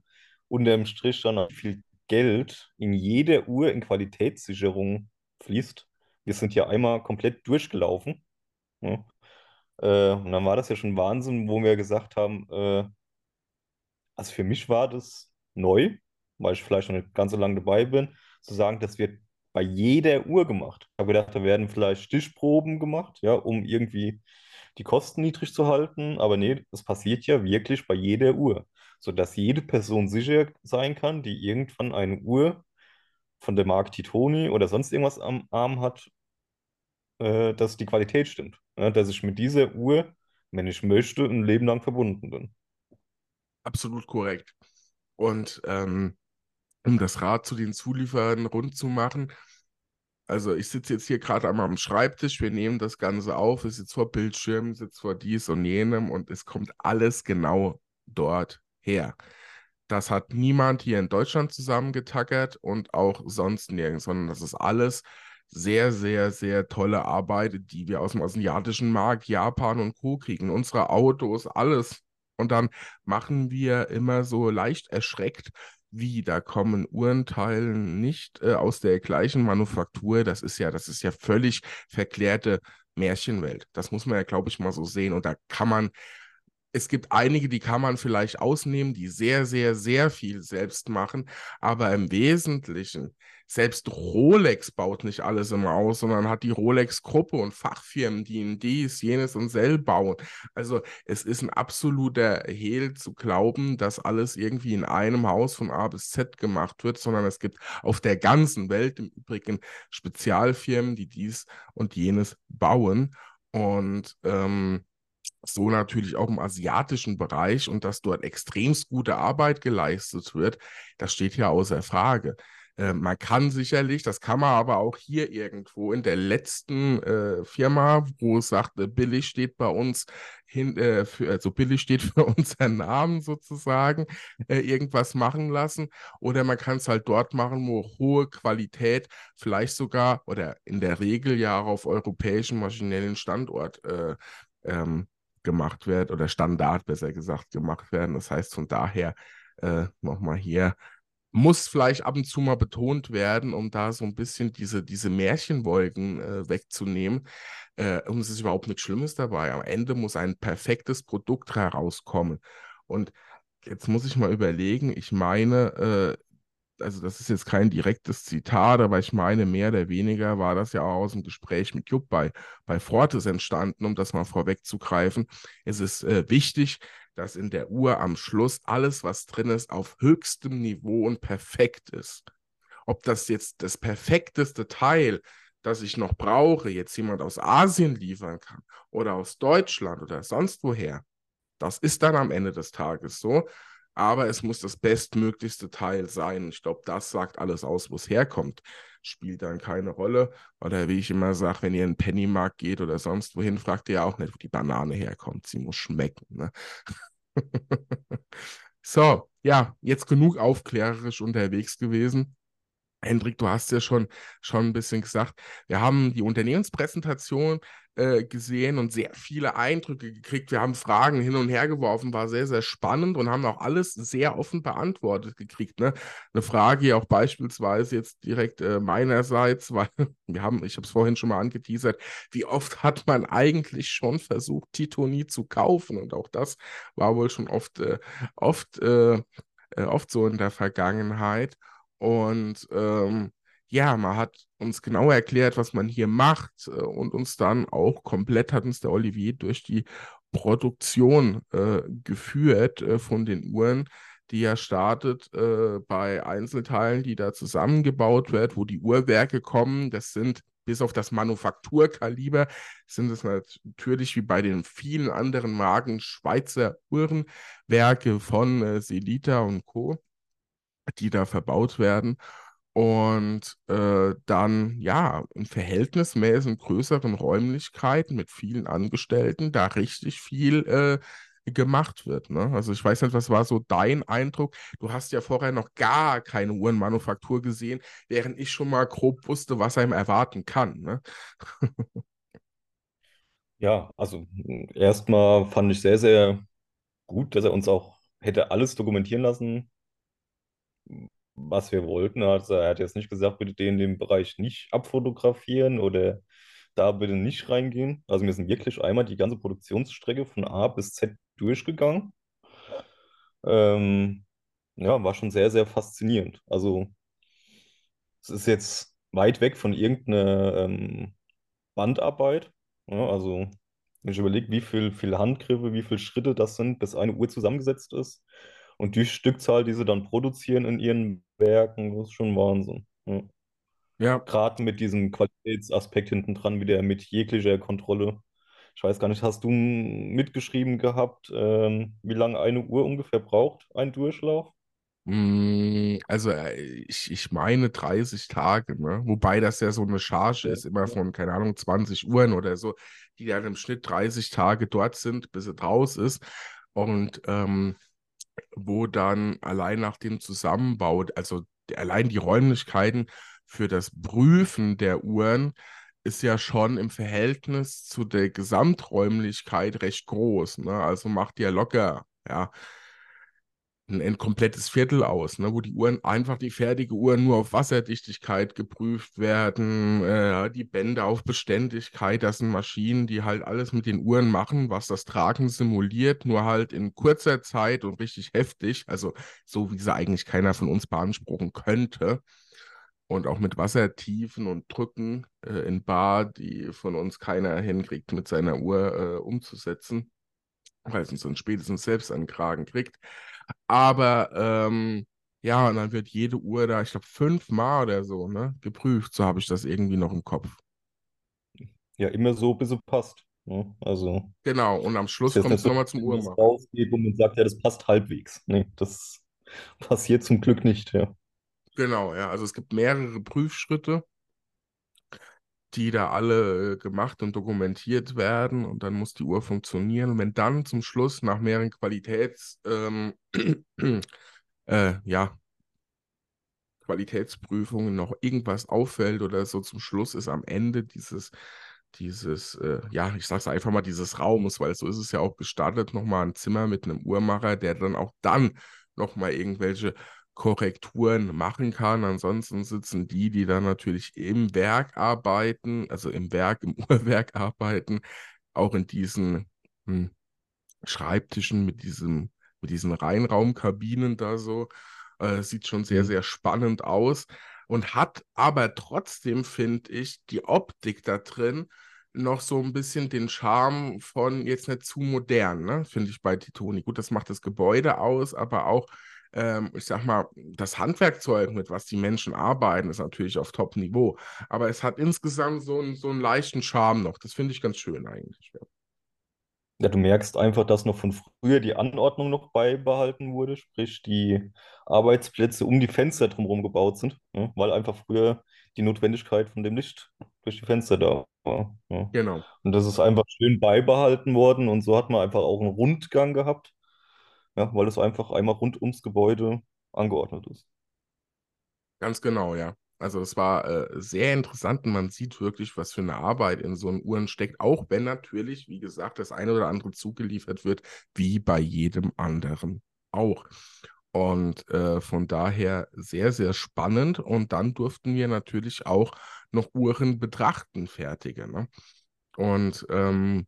unterm Strich dann wie viel Geld in jeder Uhr in Qualitätssicherung fließt. Wir sind ja einmal komplett durchgelaufen. Ja. Äh, und dann war das ja schon Wahnsinn, wo wir gesagt haben, äh, also für mich war das neu, weil ich vielleicht noch nicht ganz so lange dabei bin, zu sagen, das wird bei jeder Uhr gemacht. Ich habe gedacht, da werden vielleicht Stichproben gemacht, ja, um irgendwie die Kosten niedrig zu halten, aber nee, das passiert ja wirklich bei jeder Uhr sodass jede Person sicher sein kann, die irgendwann eine Uhr von der Marke Titoni oder sonst irgendwas am Arm hat, äh, dass die Qualität stimmt. Ja, dass ich mit dieser Uhr, wenn ich möchte, ein Leben lang verbunden bin. Absolut korrekt. Und ähm, um das Rad zu den Zulieferern rund zu machen, also ich sitze jetzt hier gerade einmal am Schreibtisch, wir nehmen das Ganze auf, ich sitze vor Bildschirm, sitze vor dies und jenem und es kommt alles genau dort her. Das hat niemand hier in Deutschland zusammengetackert und auch sonst nirgends, sondern das ist alles sehr, sehr, sehr tolle Arbeit, die wir aus dem asiatischen Markt, Japan und Co. kriegen. Unsere Autos, alles. Und dann machen wir immer so leicht erschreckt, wie da kommen Uhrenteile nicht äh, aus der gleichen Manufaktur. Das ist ja, das ist ja völlig verklärte Märchenwelt. Das muss man ja, glaube ich, mal so sehen. Und da kann man es gibt einige, die kann man vielleicht ausnehmen, die sehr, sehr, sehr viel selbst machen, aber im Wesentlichen, selbst Rolex baut nicht alles immer aus, sondern hat die Rolex-Gruppe und Fachfirmen, die in dies, jenes und sel bauen. Also es ist ein absoluter Hehl zu glauben, dass alles irgendwie in einem Haus von A bis Z gemacht wird, sondern es gibt auf der ganzen Welt im Übrigen Spezialfirmen, die dies und jenes bauen. Und ähm, so natürlich auch im asiatischen Bereich und dass dort extremst gute Arbeit geleistet wird, das steht ja außer Frage. Äh, man kann sicherlich, das kann man aber auch hier irgendwo in der letzten äh, Firma, wo es sagt, äh, billig steht bei uns hin, äh, für, also billig steht für unseren Namen sozusagen, äh, irgendwas machen lassen. Oder man kann es halt dort machen, wo hohe Qualität vielleicht sogar oder in der Regel ja auch auf europäischem maschinellen Standort äh, ähm, gemacht wird oder Standard besser gesagt gemacht werden. Das heißt von daher äh, nochmal hier muss vielleicht ab und zu mal betont werden, um da so ein bisschen diese, diese Märchenwolken äh, wegzunehmen. Äh, und es ist überhaupt nichts Schlimmes dabei. Am Ende muss ein perfektes Produkt herauskommen. Und jetzt muss ich mal überlegen, ich meine, äh, also das ist jetzt kein direktes Zitat, aber ich meine, mehr oder weniger war das ja auch aus dem Gespräch mit Jupp bei, bei Fortis entstanden, um das mal vorwegzugreifen. Es ist äh, wichtig, dass in der Uhr am Schluss alles, was drin ist, auf höchstem Niveau und perfekt ist. Ob das jetzt das perfekteste Teil, das ich noch brauche, jetzt jemand aus Asien liefern kann oder aus Deutschland oder sonst woher, das ist dann am Ende des Tages so. Aber es muss das bestmöglichste Teil sein. Ich glaube, das sagt alles aus, wo es herkommt. Spielt dann keine Rolle. Oder wie ich immer sage, wenn ihr in den Pennymarkt geht oder sonst wohin, fragt ihr auch nicht, wo die Banane herkommt. Sie muss schmecken. Ne? so, ja, jetzt genug aufklärerisch unterwegs gewesen. Hendrik, du hast ja schon, schon ein bisschen gesagt, wir haben die Unternehmenspräsentation äh, gesehen und sehr viele Eindrücke gekriegt. Wir haben Fragen hin und her geworfen, war sehr, sehr spannend und haben auch alles sehr offen beantwortet gekriegt. Ne? Eine Frage auch beispielsweise jetzt direkt äh, meinerseits, weil wir haben, ich habe es vorhin schon mal angeteasert, wie oft hat man eigentlich schon versucht, Titoni zu kaufen? Und auch das war wohl schon oft, äh, oft, äh, äh, oft so in der Vergangenheit. Und ähm, ja, man hat uns genau erklärt, was man hier macht äh, und uns dann auch komplett hat uns der Olivier durch die Produktion äh, geführt äh, von den Uhren, die ja startet äh, bei Einzelteilen, die da zusammengebaut wird, wo die Uhrwerke kommen. Das sind bis auf das Manufakturkaliber sind es natürlich wie bei den vielen anderen Marken Schweizer Uhrenwerke von äh, Selita und Co die da verbaut werden. Und äh, dann, ja, in verhältnismäßig größeren Räumlichkeiten mit vielen Angestellten da richtig viel äh, gemacht wird. Ne? Also ich weiß nicht, was war so dein Eindruck? Du hast ja vorher noch gar keine Uhrenmanufaktur gesehen, während ich schon mal grob wusste, was einem erwarten kann. Ne? Ja, also erstmal fand ich sehr, sehr gut, dass er uns auch hätte alles dokumentieren lassen, was wir wollten. Also er hat jetzt nicht gesagt, bitte den in dem Bereich nicht abfotografieren oder da bitte nicht reingehen. Also wir sind wirklich einmal die ganze Produktionsstrecke von A bis Z durchgegangen. Ähm, ja, war schon sehr, sehr faszinierend. Also es ist jetzt weit weg von irgendeiner ähm, Bandarbeit. Ja, also wenn ich überlege, wie viel, viel Handgriffe, wie viele Schritte das sind, bis eine Uhr zusammengesetzt ist. Und die Stückzahl, die sie dann produzieren in ihren Werken, das ist schon Wahnsinn. Ja. Ja. Gerade mit diesem Qualitätsaspekt hinten dran, wieder mit jeglicher Kontrolle. Ich weiß gar nicht, hast du mitgeschrieben gehabt, ähm, wie lange eine Uhr ungefähr braucht, ein Durchlauf? Mm, Also äh, ich, ich meine 30 Tage, ne? Wobei das ja so eine Charge ist, immer von, keine Ahnung, 20 Uhren oder so, die dann im Schnitt 30 Tage dort sind, bis sie draus ist. Und ähm, wo dann allein nach dem Zusammenbau, also allein die Räumlichkeiten für das Prüfen der Uhren ist ja schon im Verhältnis zu der Gesamträumlichkeit recht groß. Ne? Also macht ja locker, ja, ein, ein komplettes Viertel aus, ne, wo die Uhren einfach die fertige Uhren nur auf Wasserdichtigkeit geprüft werden, äh, die Bänder auf Beständigkeit, das sind Maschinen, die halt alles mit den Uhren machen, was das Tragen simuliert, nur halt in kurzer Zeit und richtig heftig, also so wie sie eigentlich keiner von uns beanspruchen könnte. Und auch mit Wassertiefen und Drücken äh, in Bar, die von uns keiner hinkriegt, mit seiner Uhr äh, umzusetzen, weil es uns dann spätestens selbst an Kragen kriegt. Aber ähm, ja, und dann wird jede Uhr da, ich glaube, fünfmal oder so, ne, geprüft. So habe ich das irgendwie noch im Kopf. Ja, immer so, bis es passt. Ne? Also, Genau, und am Schluss kommt es so, nochmal zum rausgeht und man sagt, ja, das passt halbwegs. Nee, das passiert zum Glück nicht, ja. Genau, ja. Also es gibt mehrere Prüfschritte, die da alle äh, gemacht und dokumentiert werden und dann muss die Uhr funktionieren. Und wenn dann zum Schluss nach mehreren Qualitäts, ähm, äh, ja, Qualitätsprüfungen noch irgendwas auffällt oder so zum Schluss ist am Ende dieses, dieses, äh, ja, ich sag's einfach mal, dieses Raumes, weil so ist es ja auch gestartet, nochmal ein Zimmer mit einem Uhrmacher, der dann auch dann nochmal irgendwelche Korrekturen machen kann. Ansonsten sitzen die, die dann natürlich im Werk arbeiten, also im Werk, im Uhrwerk arbeiten, auch in diesen hm, Schreibtischen mit diesem, mit diesen Reinraumkabinen da so. Äh, sieht schon sehr, Mhm. sehr spannend aus und hat aber trotzdem, finde ich, die Optik da drin noch so ein bisschen den Charme von jetzt nicht zu modern, ne? Finde ich bei Titoni. Gut, das macht das Gebäude aus, aber auch, ähm, ich sag mal, das Handwerkzeug, mit was die Menschen arbeiten, ist natürlich auf Top-Niveau. Aber es hat insgesamt so einen, so einen leichten Charme noch. Das finde ich ganz schön eigentlich. Ja. Ja, du merkst einfach, dass noch von früher die Anordnung noch beibehalten wurde, sprich die Arbeitsplätze um die Fenster drumherum gebaut sind, ne? Weil einfach früher die Notwendigkeit von dem Licht durch die Fenster da war. Ja. Genau. Und das ist einfach schön beibehalten worden und so hat man einfach auch einen Rundgang gehabt, ja, weil es einfach einmal rund ums Gebäude angeordnet ist. Ganz genau, ja. Also es war äh, sehr interessant und man sieht wirklich, was für eine Arbeit in so einen Uhren steckt, auch wenn natürlich, wie gesagt, das eine oder andere zugeliefert wird, wie bei jedem anderen auch. Und äh, von daher sehr, sehr spannend. Und dann durften wir natürlich auch noch Uhren betrachten, fertige. Ne? Und ähm,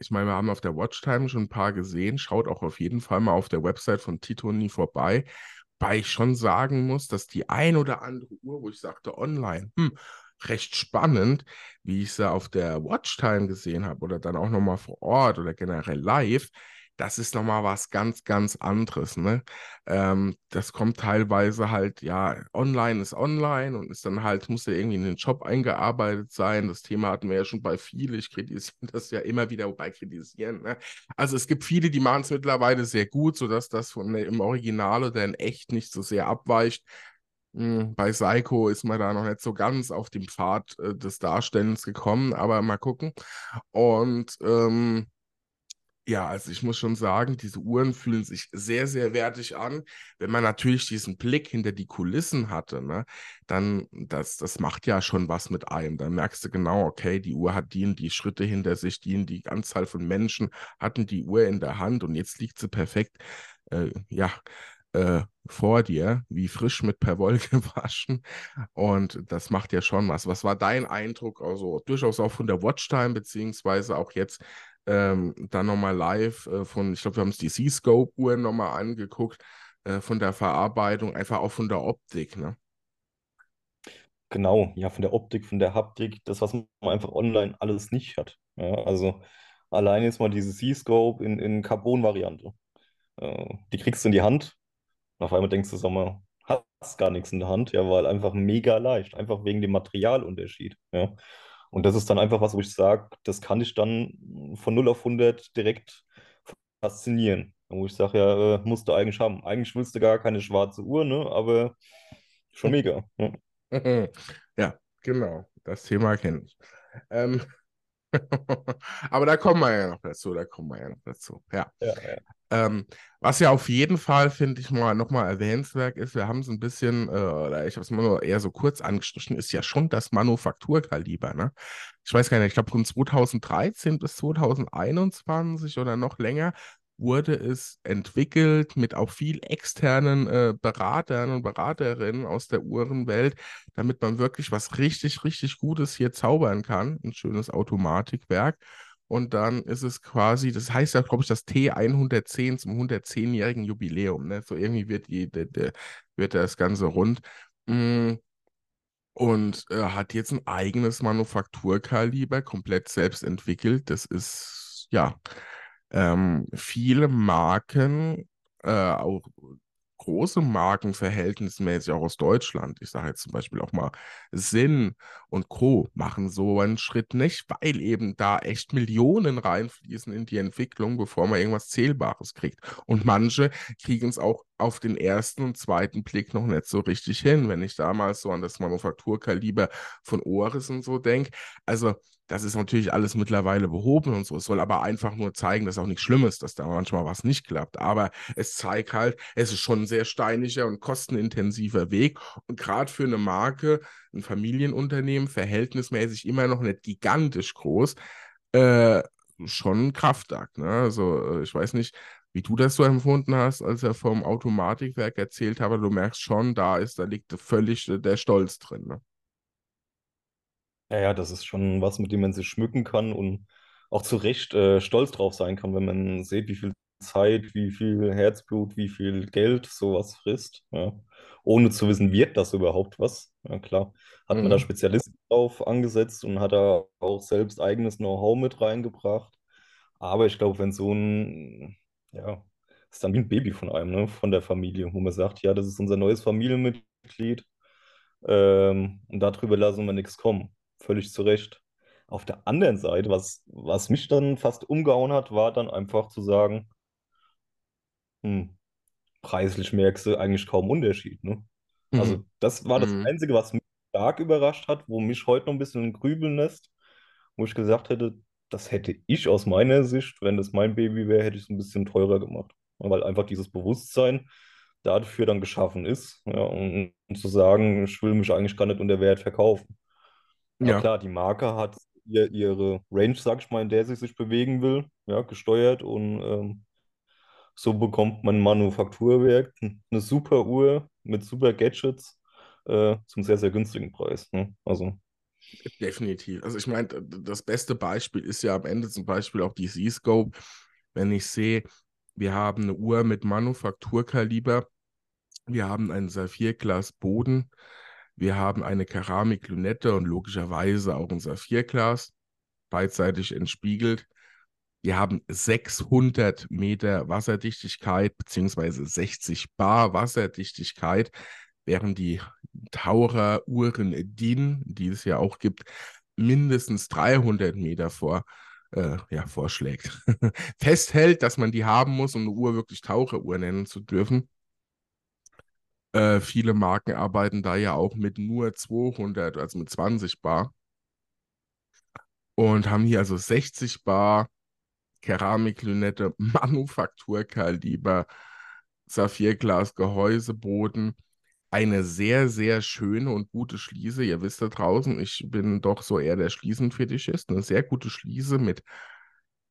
ich meine, wir haben auf der Watchtime schon ein paar gesehen. Schaut auch auf jeden Fall mal auf der Website von Titoni vorbei. Weil ich schon sagen muss, dass die ein oder andere Uhr, wo ich sagte online, hm, recht spannend, wie ich sie auf der Watchtime gesehen habe oder dann auch nochmal vor Ort oder generell live, das ist nochmal was ganz, ganz anderes. Ne? Ähm, das kommt teilweise halt, ja, online ist online und ist dann halt, muss ja irgendwie in den Job eingearbeitet sein. Das Thema hatten wir ja schon bei vielen. Ich kritisiere das ja immer wieder, wobei kritisieren. Ne? Also es gibt viele, die machen es mittlerweile sehr gut, sodass das von im Original oder in echt nicht so sehr abweicht. Hm, Bei Psycho ist man da noch nicht so ganz auf dem Pfad äh, des Darstellens gekommen, aber mal gucken. Und ähm, ja, also ich muss schon sagen, diese Uhren fühlen sich sehr, sehr wertig an. Wenn man natürlich diesen Blick hinter die Kulissen hatte, ne, dann, das, das macht ja schon was mit einem. Dann merkst du genau, okay, die Uhr hat die und die Schritte hinter sich, die und die Anzahl von Menschen hatten die Uhr in der Hand und jetzt liegt sie perfekt, äh, ja, äh, vor dir, wie frisch mit Perwoll gewaschen. Und das macht ja schon was. Was war dein Eindruck? Also durchaus auch von der Watchtime, beziehungsweise auch jetzt ähm, dann nochmal live äh, von, ich glaube, wir haben uns die C-Scope-Uhren nochmal angeguckt, äh, von der Verarbeitung, einfach auch von der Optik, ne? Genau, ja, von der Optik, von der Haptik, das, was man einfach online alles nicht hat. Ja, also allein jetzt mal diese C-Scope in, in Carbon-Variante. Äh, die kriegst du in die Hand und auf einmal denkst du, sag mal, hast gar nichts in der Hand, ja, weil einfach mega leicht, einfach wegen dem Materialunterschied. Ja. Und das ist dann einfach was, wo ich sage, das kann ich dann von 0 auf 100 direkt faszinieren. Wo ich sage, ja, äh, musst du eigentlich haben. Eigentlich willst du gar keine schwarze Uhr, ne? Aber schon mega. Ja. Ja, genau. Das Thema kenne ich. Ähm, aber da kommen wir ja noch dazu, da kommen wir ja noch dazu. Ja. Ja, ja. Ähm, was ja auf jeden Fall, finde ich mal, nochmal erwähnenswert ist, wir haben es ein bisschen, äh, oder ich habe es mal nur eher so kurz angestrichen, ist ja schon das Manufakturkaliber, ne? Ich weiß gar nicht, ich glaube von 2013 bis 2021 oder noch länger wurde es entwickelt mit auch viel externen äh, Beratern und Beraterinnen aus der Uhrenwelt, damit man wirklich was richtig, richtig Gutes hier zaubern kann. Ein schönes Automatikwerk. Und dann ist es quasi, das heißt ja, glaube ich, das T110 zum 110-jährigen Jubiläum. Ne? So irgendwie wird, die, de, de, wird das Ganze rund. Mm, Und äh, hat jetzt ein eigenes Manufakturkaliber, komplett selbst entwickelt. Das ist, ja, ähm, viele Marken, äh, auch große Marken verhältnismäßig auch aus Deutschland, ich sage jetzt zum Beispiel auch mal Sinn und Co., machen so einen Schritt nicht, weil eben da echt Millionen reinfließen in die Entwicklung, bevor man irgendwas Zählbares kriegt. Und manche kriegen es auch auf den ersten und zweiten Blick noch nicht so richtig hin, wenn ich damals so an das Manufakturkaliber von Oris und so denke. Also, das ist natürlich alles mittlerweile behoben und so. Es soll aber einfach nur zeigen, dass auch nichts Schlimmes, dass da manchmal was nicht klappt. Aber es zeigt halt, es ist schon ein sehr steiniger und kostenintensiver Weg. Und gerade für eine Marke, ein Familienunternehmen, verhältnismäßig immer noch nicht gigantisch groß, äh, schon ein Kraftakt. Ne? Also, äh, ich weiß nicht, wie du das so empfunden hast, als er vom Automatikwerk erzählt habe, du merkst schon, da ist, da liegt völlig äh, der Stolz drin. Ne? Ja, ja, das ist schon was, mit dem man sich schmücken kann und auch zu Recht äh, stolz drauf sein kann, wenn man sieht, wie viel Zeit, wie viel Herzblut, wie viel Geld sowas frisst. Ja. Ohne zu wissen, wird das überhaupt was? Ja, klar. Hat man da Mhm. Spezialisten drauf angesetzt und hat da auch selbst eigenes Know-how mit reingebracht. Aber ich glaube, wenn so ein, ja, ist dann wie ein Baby von einem, ne, von der Familie, wo man sagt, ja, das ist unser neues Familienmitglied, ähm, und darüber lassen wir nichts kommen. Völlig zu Recht. Auf der anderen Seite, was, was mich dann fast umgehauen hat, war dann einfach zu sagen, hm, preislich merkst du eigentlich kaum Unterschied, ne? Mhm. Also das war das Mhm. Einzige, was mich stark überrascht hat, wo mich heute noch ein bisschen grübeln lässt, wo ich gesagt hätte, das hätte ich aus meiner Sicht, wenn das mein Baby wäre, hätte ich es ein bisschen teurer gemacht. Weil einfach dieses Bewusstsein dafür dann geschaffen ist, ja, und, und zu sagen, ich will mich eigentlich gar nicht unter Wert verkaufen. Ja Ja, klar, die Marke hat ihr, ihre Range, sag ich mal, in der sie sich bewegen will, ja, gesteuert und ähm, so bekommt man ein Manufakturwerk eine super Uhr mit super Gadgets äh, zum sehr, sehr günstigen Preis. Ne? Also, definitiv. Also ich meine, das beste Beispiel ist ja am Ende zum Beispiel auch die Z-Scope. Wenn ich sehe, wir haben eine Uhr mit Manufakturkaliber, wir haben einen Saphirglas Boden, wir haben eine Keramiklünette und logischerweise auch ein Saphirglas, beidseitig entspiegelt. Wir haben 600 Meter Wasserdichtigkeit beziehungsweise 60 Bar Wasserdichtigkeit, während die Taucheruhren DIN, die es ja auch gibt, mindestens 300 Meter vor, äh, ja, vorschlägt. Festhält, dass man die haben muss, um eine Uhr wirklich Taucheruhr nennen zu dürfen. Äh, viele Marken arbeiten da ja auch mit nur 200, also mit 20 Bar und haben hier also 60 Bar Keramiklünette, Manufakturkaliber, Saphirglas, Gehäuseboden. Eine sehr, sehr schöne und gute Schließe. Ihr wisst da draußen, ich bin doch so eher der Schließenfetischist. Eine sehr gute Schließe mit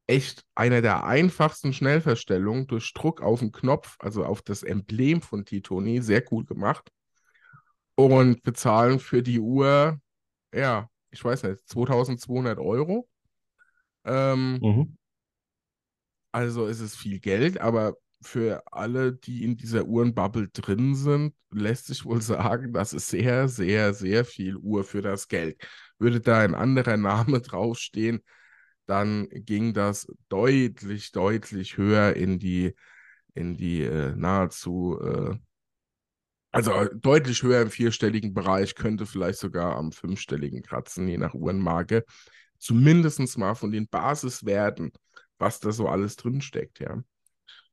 echt einer der einfachsten Schnellverstellungen durch Druck auf den Knopf, also auf das Emblem von Titoni. Sehr gut gemacht. Und bezahlen für die Uhr, ja, ich weiß nicht, 2200 Euro. Ähm, mhm. Also es ist viel Geld, aber für alle, die in dieser Uhrenbubble drin sind, lässt sich wohl sagen, das ist sehr, sehr, sehr viel Uhr für das Geld. Würde da ein anderer Name draufstehen, dann ging das deutlich, deutlich höher in die, in die äh, nahezu, äh, also deutlich höher im vierstelligen Bereich, könnte vielleicht sogar am fünfstelligen kratzen, je nach Uhrenmarke. Zumindest mal von den Basiswerten, was da so alles drinsteckt, ja.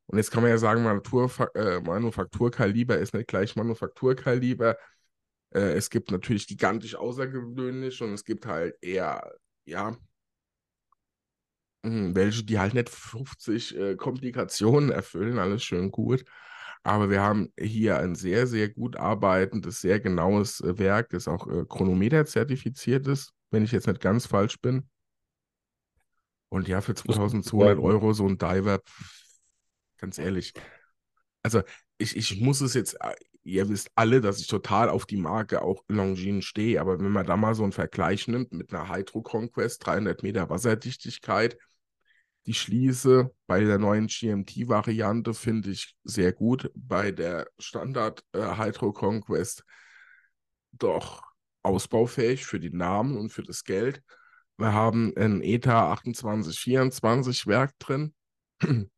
Und jetzt kann man ja sagen, Manufaktur, äh, Manufakturkaliber ist nicht gleich Manufakturkaliber. Äh, es gibt natürlich gigantisch außergewöhnlich und es gibt halt eher, ja, welche, die halt nicht 50 äh, Komplikationen erfüllen, alles schön gut. Aber wir haben hier ein sehr, sehr gut arbeitendes, sehr genaues äh, Werk, das auch äh, Chronometer zertifiziert ist, wenn ich jetzt nicht ganz falsch bin. Und ja, für Das, 2200 ja, Euro so ein Diver, ganz ehrlich, also ich, ich muss es jetzt, äh, ihr wisst alle, dass ich total auf die Marke auch Longines stehe, aber wenn man da mal so einen Vergleich nimmt mit einer Hydro Conquest, 300 Meter Wasserdichtigkeit, die Schließe. Bei der neuen GMT-Variante finde ich sehr gut, bei der Standard äh, Hydro Conquest doch ausbaufähig für den Namen und für das Geld. Wir haben ein ETA 2824 Werk drin.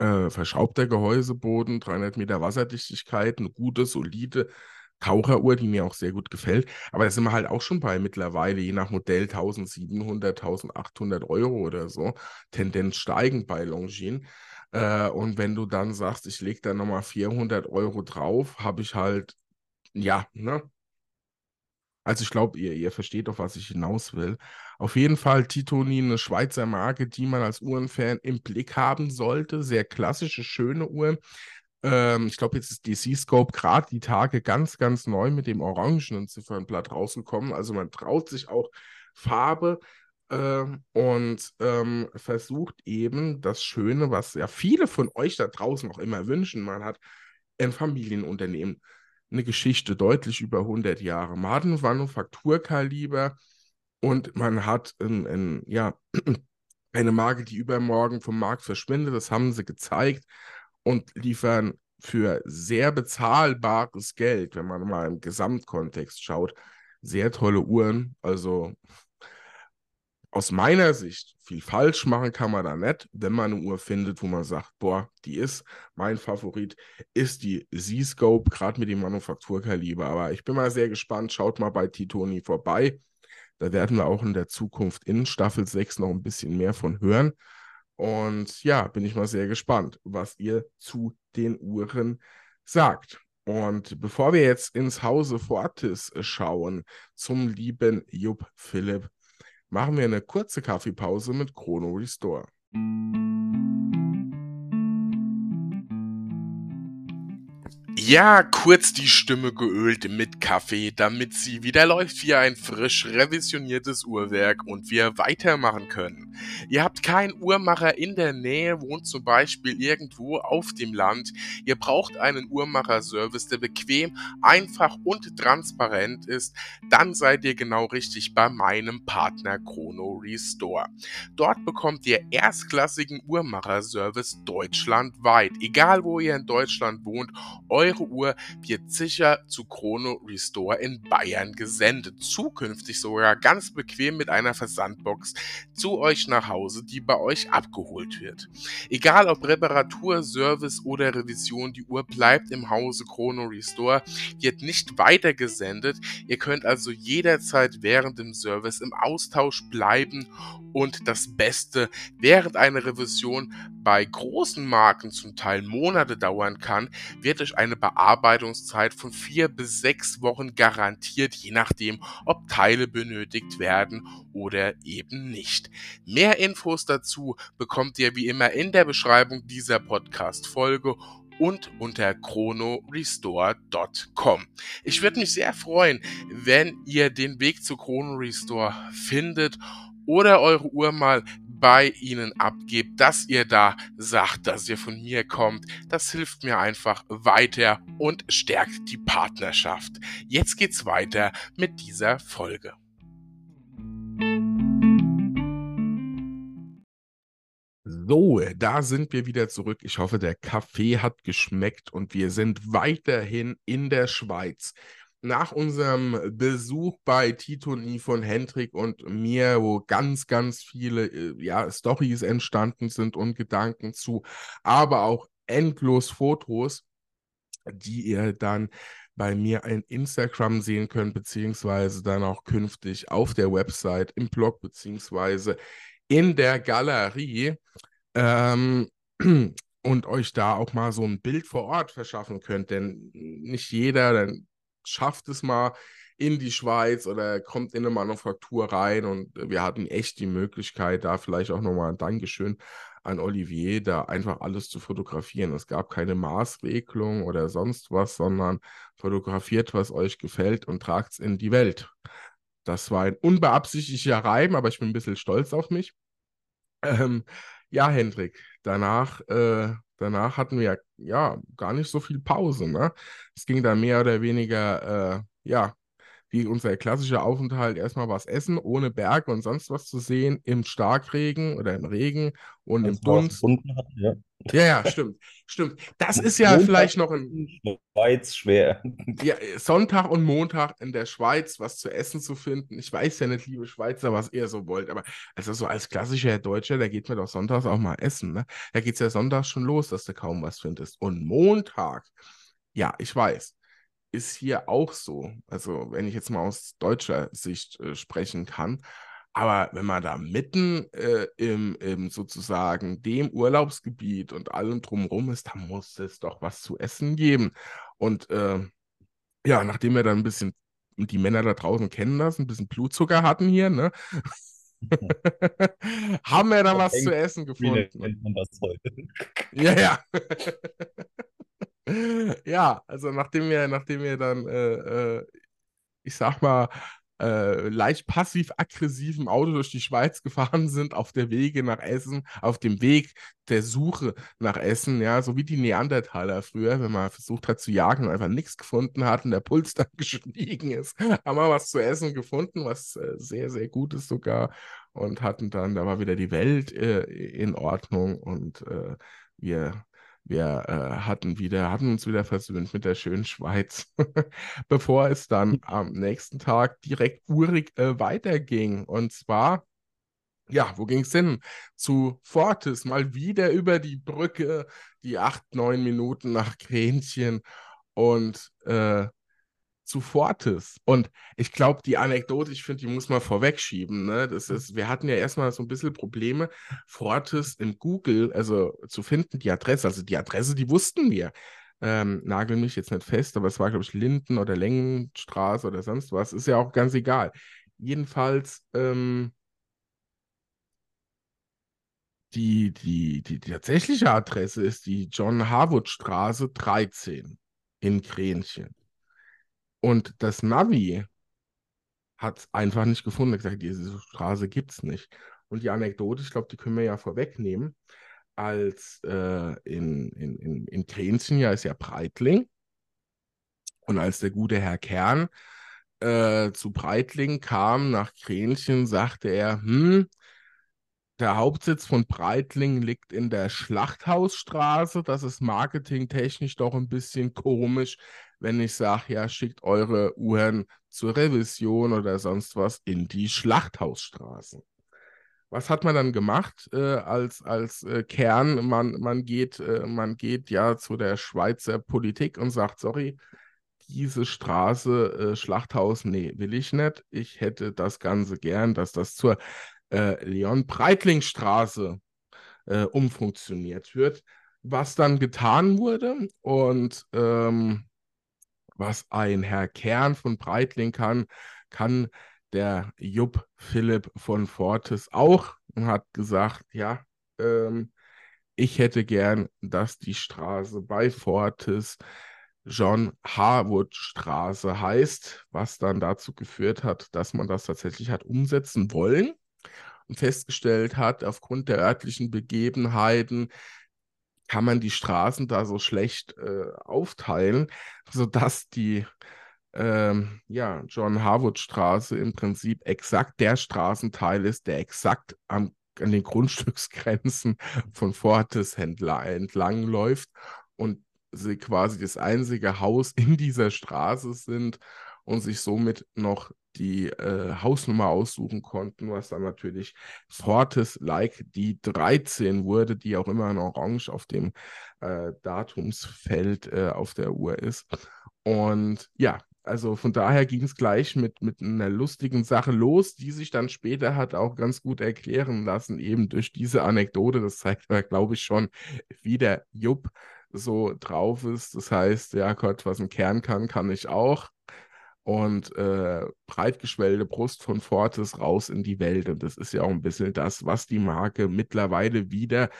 Äh, verschraubter Gehäuseboden, 300 Meter Wasserdichtigkeit, eine gute, solide Taucheruhr, die mir auch sehr gut gefällt. Aber da sind wir halt auch schon bei mittlerweile, je nach Modell, 1700, 1800 Euro oder so. Tendenz steigend bei Longines. Äh, und wenn du dann sagst, ich lege da nochmal 400 Euro drauf, habe ich halt, ja, ne? Also ich glaube, ihr, ihr versteht doch, was ich hinaus will. Auf jeden Fall Titoni, eine Schweizer Marke, die man als Uhrenfan im Blick haben sollte. Sehr klassische, schöne Uhren. Ähm, ich glaube, jetzt ist die C-Scope gerade die Tage ganz, ganz neu mit dem orangenen Ziffernblatt rausgekommen. Also man traut sich auch Farbe ähm, und ähm, versucht eben das Schöne, was ja viele von euch da draußen auch immer wünschen. Man hat ein Familienunternehmen, eine Geschichte deutlich über 100 Jahre. Man hat ein Manufakturkaliber und man hat ein, ein, ja, eine Marke, die übermorgen vom Markt verschwindet. Das haben sie gezeigt und liefern für sehr bezahlbares Geld, wenn man mal im Gesamtkontext schaut, sehr tolle Uhren. Also aus meiner Sicht, viel falsch machen kann man da nicht, wenn man eine Uhr findet, wo man sagt, boah, die ist mein Favorit, ist die Z-Scope, gerade mit dem Manufakturkaliber. Aber ich bin mal sehr gespannt, schaut mal bei Titoni vorbei. Da werden wir auch in der Zukunft in Staffel 6 noch ein bisschen mehr von hören. Und ja, bin ich mal sehr gespannt, was ihr zu den Uhren sagt. Und bevor wir jetzt ins Hause Fortis schauen, zum lieben Jupp Philipp, machen wir eine kurze Kaffeepause mit Chrono Restore. Ja, kurz die Stimme geölt mit Kaffee, damit sie wieder läuft wie ein frisch revisioniertes Uhrwerk und wir weitermachen können. Ihr habt keinen Uhrmacher in der Nähe, wohnt zum Beispiel irgendwo auf dem Land. Ihr braucht einen Uhrmacher-Service, der bequem, einfach und transparent ist. Dann seid ihr genau richtig bei meinem Partner Chrono Restore. Dort bekommt ihr erstklassigen Uhrmacher-Service deutschlandweit. Egal wo ihr in Deutschland wohnt, eure eure Uhr wird sicher zu Chrono Restore in Bayern gesendet. Zukünftig sogar ganz bequem mit einer Versandbox zu euch nach Hause, die bei euch abgeholt wird. Egal ob Reparatur, Service oder Revision, die Uhr bleibt im Hause Chrono Restore, wird nicht weitergesendet. Ihr könnt also jederzeit während dem Service im Austausch bleiben und das Beste, während eine Revision bei großen Marken zum Teil Monate dauern kann, wird euch eine Bearbeitungszeit von vier bis sechs Wochen garantiert, je nachdem, ob Teile benötigt werden oder eben nicht. Mehr Infos dazu bekommt ihr wie immer in der Beschreibung dieser Podcast-Folge und unter chronorestore.com. Ich würde mich sehr freuen, wenn ihr den Weg zu Chrono Restore findet oder eure Uhr mal bei ihnen abgebt, dass ihr da sagt, dass ihr von mir kommt. Das hilft mir einfach weiter und stärkt die Partnerschaft. Jetzt geht's weiter mit dieser Folge. So, da sind wir wieder zurück. Ich hoffe, der Kaffee hat geschmeckt und wir sind weiterhin in der Schweiz nach unserem Besuch bei Titoni von Hendrik und mir, wo ganz, ganz viele äh, ja, Stories entstanden sind und Gedanken zu, aber auch endlos Fotos, die ihr dann bei mir in Instagram sehen könnt, beziehungsweise dann auch künftig auf der Website, im Blog, beziehungsweise in der Galerie. Ähm, und euch da auch mal so ein Bild vor Ort verschaffen könnt, denn nicht jeder, dann schafft es mal in die Schweiz oder kommt in eine Manufaktur rein und wir hatten echt die Möglichkeit, da vielleicht auch nochmal ein Dankeschön an Olivier, da einfach alles zu fotografieren. Es gab keine Maßregelung oder sonst was, sondern fotografiert, was euch gefällt und tragt es in die Welt. Das war ein unbeabsichtigter Reim, aber ich bin ein bisschen stolz auf mich. Ähm, ja, Hendrik, danach äh, danach hatten wir ja gar nicht so viel Pause. Ne? Es ging dann mehr oder weniger, äh, ja, wie unser klassischer Aufenthalt, erstmal was essen, ohne Berge und sonst was zu sehen, im Starkregen oder im Regen und im Dunst. Hat, ja. ja, ja, stimmt. Stimmt. Das ist ja Montag vielleicht noch ein. Schweiz schwer. Ja, Sonntag und Montag in der Schweiz was zu essen zu finden. Ich weiß ja nicht, liebe Schweizer, was ihr so wollt, aber also so als klassischer Deutscher, da geht man doch sonntags auch mal essen. Ne? Da geht es ja sonntags schon los, dass du kaum was findest. Und Montag, ja, ich weiß ist hier auch so. Also, wenn ich jetzt mal aus deutscher Sicht äh, sprechen kann. Aber wenn man da mitten äh, im, im sozusagen dem Urlaubsgebiet und allem drumherum ist, dann muss es doch was zu essen geben. Und äh, ja, nachdem wir dann ein bisschen die Männer da draußen kennen das, ein bisschen Blutzucker hatten hier, ne? haben wir dann was zu essen gefunden. Ja, ja. ja, also nachdem wir, nachdem wir dann, äh, äh, ich sag mal, äh, leicht passiv-aggressiven Auto durch die Schweiz gefahren sind, auf der Wege nach Essen, auf dem Weg der Suche nach Essen, ja, so wie die Neandertaler früher, wenn man versucht hat zu jagen und einfach nichts gefunden hat und der Puls dann gestiegen ist, haben wir was zu essen gefunden, was äh, sehr, sehr gut ist sogar und hatten dann, da war wieder die Welt äh, in Ordnung und äh, wir wir äh, hatten wieder, hatten uns wieder versöhnt mit der schönen Schweiz, bevor es dann am nächsten Tag direkt urig äh, weiterging. Und zwar, ja, wo ging es hin? Zu Fortis, mal wieder über die Brücke, die acht, neun Minuten nach Kränchen. Und äh, zu Fortis. Und ich glaube, die Anekdote, ich finde, die muss man vorwegschieben. Ne? Das ist, wir hatten ja erstmal so ein bisschen Probleme, Fortis in Google, also zu finden, die Adresse. Also die Adresse, die wussten wir. Ähm, nagel mich jetzt nicht fest, aber es war, glaube ich, Linden oder Längenstraße oder sonst was. Ist ja auch ganz egal. Jedenfalls, ähm, die, die, die, die tatsächliche Adresse ist die John Harwood Straße 13 in Kränchen. Und das Navi hat es einfach nicht gefunden. Er hat gesagt, diese Straße gibt es nicht. Und die Anekdote, ich glaube, die können wir ja vorwegnehmen, als äh, in, in, in, in Kränchen ja ist ja Breitling. Und als der gute Herr Kern äh, zu Breitling kam nach Kränchen, sagte er, hm, der Hauptsitz von Breitling liegt in der Schlachthausstraße. Das ist marketingtechnisch doch ein bisschen komisch, wenn ich sage, ja, schickt eure Uhren zur Revision oder sonst was in die Schlachthausstraße. Was hat man dann gemacht äh, als, als äh, Kern? Man, man, geht, äh, man geht ja zu der Schweizer Politik und sagt, sorry, diese Straße, äh, Schlachthaus, nee, will ich nicht. Ich hätte das Ganze gern, dass das zur äh, Leon-Breitling-Straße äh, umfunktioniert wird. Was dann getan wurde und ähm, was ein Herr Kern von Breitling kann, kann der Jupp Philipp von Fortes auch und hat gesagt, ja, ähm, ich hätte gern, dass die Straße bei Fortes John Harwood Straße heißt, was dann dazu geführt hat, dass man das tatsächlich hat umsetzen wollen und festgestellt hat, aufgrund der örtlichen Begebenheiten, kann man die Straßen da so schlecht äh, aufteilen, sodass die ähm, ja, John Harwood Straße im Prinzip exakt der Straßenteil ist, der exakt am, an den Grundstücksgrenzen von Fortes entlang läuft und sie quasi das einzige Haus in dieser Straße sind und sich somit noch die äh, Hausnummer aussuchen konnten, was dann natürlich Fortes like die 13 wurde, die auch immer in Orange auf dem äh, Datumsfeld äh, auf der Uhr ist. Und ja, also von daher ging es gleich mit, mit einer lustigen Sache los, die sich dann später hat auch ganz gut erklären lassen, eben durch diese Anekdote. Das zeigt mir, glaube ich, schon, wie der Jupp so drauf ist. Das heißt, ja Gott, was ein Kern kann, kann ich auch und äh, breitgeschwellte Brust von Fortis raus in die Welt. Und das ist ja auch ein bisschen das, was die Marke mittlerweile wieder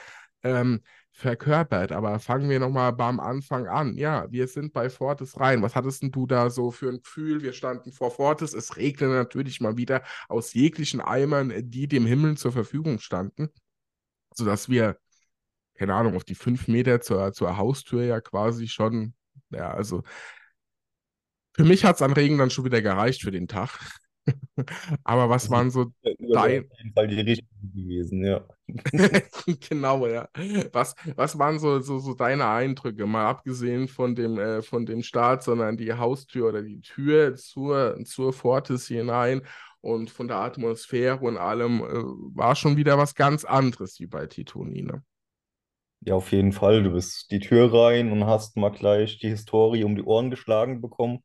ähm, verkörpert. Aber fangen wir nochmal beim Anfang an. Ja, wir sind bei Fortis rein. Was hattest du da so für ein Gefühl? Wir standen vor Fortis. Es regnete natürlich mal wieder aus jeglichen Eimern, die dem Himmel zur Verfügung standen, sodass wir, keine Ahnung, auf die fünf Meter zur, zur Haustür ja quasi schon, ja, also für mich hat es an Regen dann schon wieder gereicht für den Tag. Aber was waren so dein... Auf jeden Fall die richtigen gewesen, ja. genau, ja. Was, was waren so, so, so deine Eindrücke, mal abgesehen von dem, äh, von dem Start, sondern die Haustür oder die Tür zur, zur Fortis hinein und von der Atmosphäre und allem äh, war schon wieder was ganz anderes wie bei Titonine. Ja, auf jeden Fall. Du bist die Tür rein und hast mal gleich die Historie um die Ohren geschlagen bekommen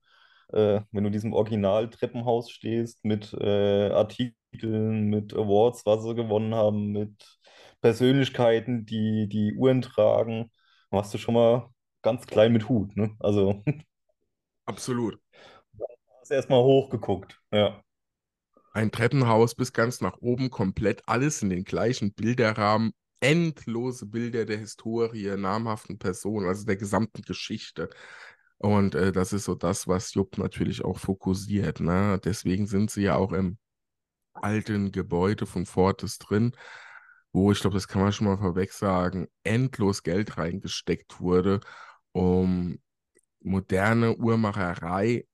äh, wenn du in diesem Original-Treppenhaus stehst mit äh, Artikeln, mit Awards, was sie gewonnen haben, mit Persönlichkeiten, die die Uhren tragen, machst du schon mal ganz klein mit Hut. Ne? Also Absolut. hast erstmal hochgeguckt. Ja. Ein Treppenhaus bis ganz nach oben, komplett alles in den gleichen Bilderrahmen, endlose Bilder der Historie, namhaften Personen, also der gesamten Geschichte. Und äh, das ist so das, was Jupp natürlich auch fokussiert. Ne? Deswegen sind sie ja auch im alten Gebäude von Fortis drin, wo ich glaube, das kann man schon mal vorweg sagen, endlos Geld reingesteckt wurde, um moderne Uhrmacherei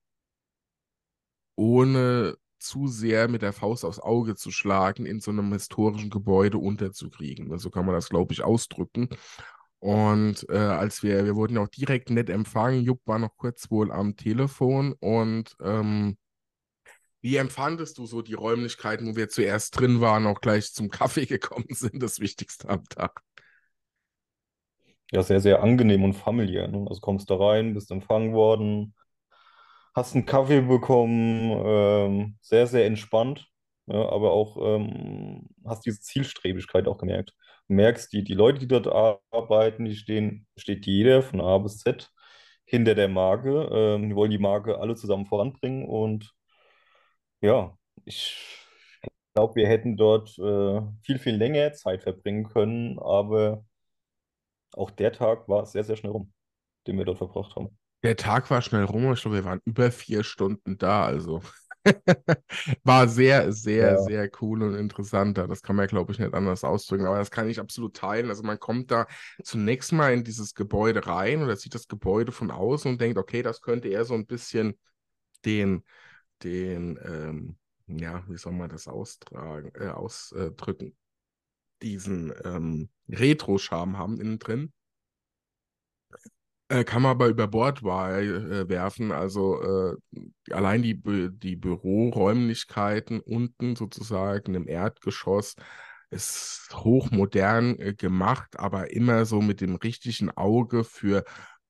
ohne zu sehr mit der Faust aufs Auge zu schlagen, in so einem historischen Gebäude unterzukriegen. So kann man das, glaube ich, ausdrücken. Und äh, als wir, wir wurden auch direkt nett empfangen, Jupp war noch kurz wohl am Telefon und ähm, wie empfandest du so die Räumlichkeiten, wo wir zuerst drin waren, auch gleich zum Kaffee gekommen sind, das Wichtigste am Tag? Ja, sehr, sehr angenehm und familiär. Ne? Also kommst da rein, bist empfangen worden, hast einen Kaffee bekommen, ähm, sehr, sehr entspannt, ja, aber auch ähm, hast diese Zielstrebigkeit auch gemerkt. Merkst, die, die Leute, die dort arbeiten, die stehen, steht jeder von A bis Z hinter der Marke. Ähm, die wollen die Marke alle zusammen voranbringen und ja, ich glaube, wir hätten dort äh, viel, viel länger Zeit verbringen können, aber auch der Tag war sehr, sehr schnell rum, den wir dort verbracht haben. Der Tag war schnell rum. Ich glaube, wir waren über vier Stunden da. Also war sehr, sehr, Ja, sehr cool und interessant. da. Das kann man, glaube ich, nicht anders ausdrücken. Aber das kann ich absolut teilen. Also man kommt da zunächst mal in dieses Gebäude rein oder sieht das Gebäude von außen und denkt, okay, das könnte eher so ein bisschen den, den, ähm, ja, wie soll man das austragen, äh, ausdrücken? Diesen ähm, Retro-Charme haben innen drin. Äh, kann man aber über Bord äh, werfen. Also äh, allein die, die Büroräumlichkeiten unten sozusagen im Erdgeschoss ist hochmodern äh, gemacht, aber immer so mit dem richtigen Auge für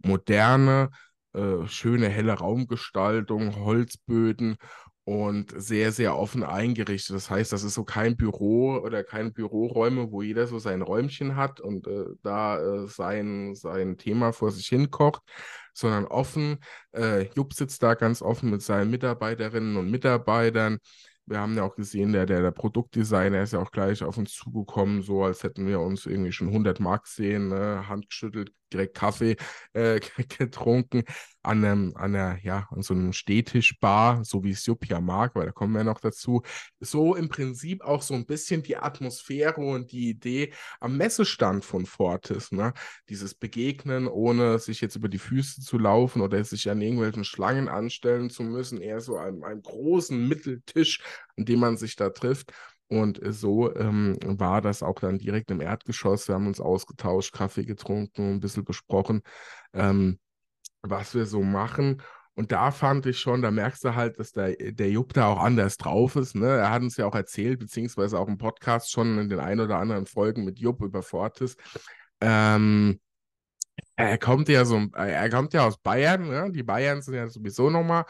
moderne, äh, schöne helle Raumgestaltung, Holzböden und sehr, sehr offen eingerichtet. Das heißt, das ist so kein Büro oder keine Büroräume, wo jeder so sein Räumchen hat und äh, da äh, sein, sein Thema vor sich hin kocht, sondern offen. Äh, Jupp sitzt da ganz offen mit seinen Mitarbeiterinnen und Mitarbeitern. Wir haben ja auch gesehen, der, der, der Produktdesigner ist ja auch gleich auf uns zugekommen, so als hätten wir uns irgendwie schon 100 Mark sehen, ne? Hand geschüttelt, direkt Kaffee äh, getrunken an einem, an einer, ja, an so einem Stehtischbar, so wie es Jupp ja mag, weil da kommen wir noch dazu. So im Prinzip auch so ein bisschen die Atmosphäre und die Idee am Messestand von Fortis, ne? Dieses Begegnen, ohne sich jetzt über die Füße zu laufen oder sich an irgendwelchen Schlangen anstellen zu müssen, eher so einem, einem großen Mitteltisch, an dem man sich da trifft. Und so ähm, war das auch dann direkt im Erdgeschoss. Wir haben uns ausgetauscht, Kaffee getrunken, ein bisschen besprochen. Ähm, was wir so machen. Und da fand ich schon, da merkst du halt, dass der, der Jupp da auch anders drauf ist. Ne? Er hat uns ja auch erzählt, beziehungsweise auch im Podcast schon in den ein oder anderen Folgen mit Jupp über Fortis. Ähm, er kommt ja so, er kommt ja aus Bayern, ne? Die Bayern sind ja sowieso nochmal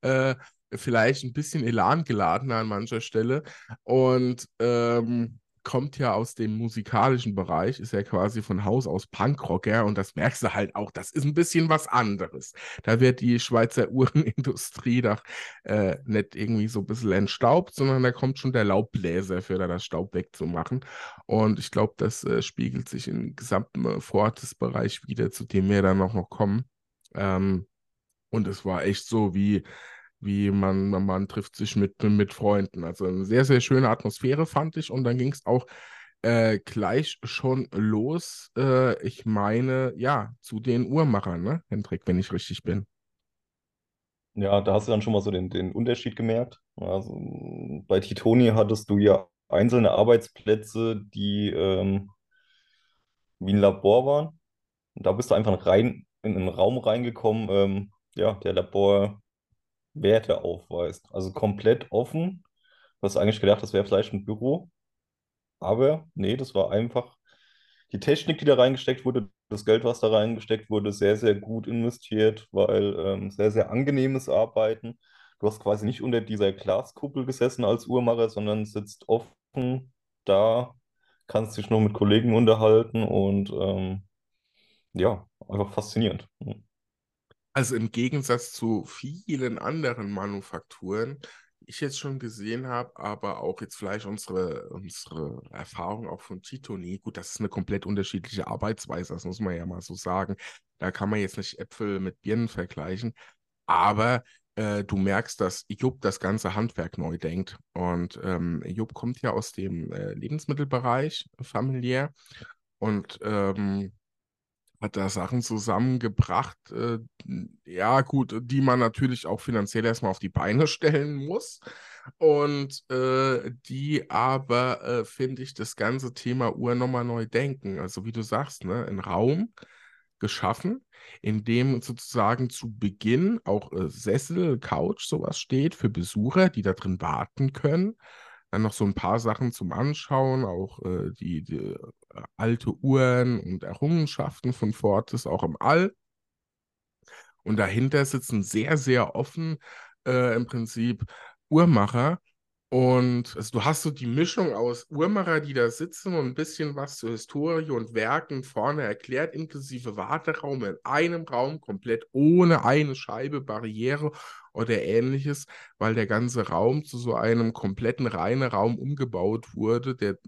äh, vielleicht ein bisschen Elan geladener an mancher Stelle. Und ähm, kommt ja aus dem musikalischen Bereich, ist ja quasi von Haus aus Punkrocker und das merkst du halt auch, das ist ein bisschen was anderes. Da wird die Schweizer Uhrenindustrie doch äh, nicht irgendwie so ein bisschen entstaubt, sondern da kommt schon der Laubbläser für da das Staub wegzumachen. Und ich glaube, das äh, spiegelt sich im gesamten äh, Fortis-Bereich wieder, zu dem wir dann auch noch kommen. Ähm, und es war echt so wie wie man, man trifft sich mit, mit Freunden. Also eine sehr, sehr schöne Atmosphäre fand ich. Und dann ging es auch äh, gleich schon los. Äh, ich meine, ja, zu den Uhrmachern, ne, Hendrik, wenn ich richtig bin. ja, da hast du dann schon mal so den, den Unterschied gemerkt. Also bei Titoni hattest du ja einzelne Arbeitsplätze, die ähm, wie ein Labor waren. Und da bist du einfach rein in einen Raum reingekommen, ähm, ja, der Laborwerte aufweist. Also komplett offen. Du hast eigentlich gedacht, das wäre vielleicht ein Büro, aber nee, das war einfach die Technik, die da reingesteckt wurde. das Geld, was da reingesteckt wurde, sehr, sehr gut investiert, weil ähm, sehr, sehr angenehmes Arbeiten. Du hast quasi nicht unter dieser Glaskuppel gesessen als Uhrmacher, sondern sitzt offen da, kannst dich noch mit Kollegen unterhalten und ähm, ja, einfach faszinierend. Also im Gegensatz zu vielen anderen Manufakturen, die ich jetzt schon gesehen habe, aber auch jetzt vielleicht unsere, unsere Erfahrung auch von Titoni. Gut, das ist eine komplett unterschiedliche Arbeitsweise, das muss man ja mal so sagen. Da kann man jetzt nicht Äpfel mit Birnen vergleichen. Aber äh, du merkst, dass Jupp das ganze Handwerk neu denkt. Und ähm, Jupp kommt ja aus dem äh, Lebensmittelbereich familiär und ähm, hat da Sachen zusammengebracht, äh, ja gut, die man natürlich auch finanziell erstmal auf die Beine stellen muss. Und äh, die aber, äh, finde ich, das ganze Thema Uhr nochmal neu denken. Also wie du sagst, ne, ein Raum geschaffen, in dem sozusagen zu Beginn auch äh, Sessel, Couch, sowas steht für Besucher, die da drin warten können. Dann noch so ein paar Sachen zum Anschauen, auch äh, die, die äh, alte Uhren und Errungenschaften von Fortis, auch im All. Und dahinter sitzen sehr, sehr offen äh, im Prinzip Uhrmacher, und also du hast so die Mischung aus Uhrmacher, die da sitzen und ein bisschen was zur Historie und Werken vorne erklärt, inklusive Warteraum in einem Raum, komplett ohne eine Scheibe, Barriere oder ähnliches, weil der ganze Raum zu so einem kompletten reinen Raum umgebaut wurde, der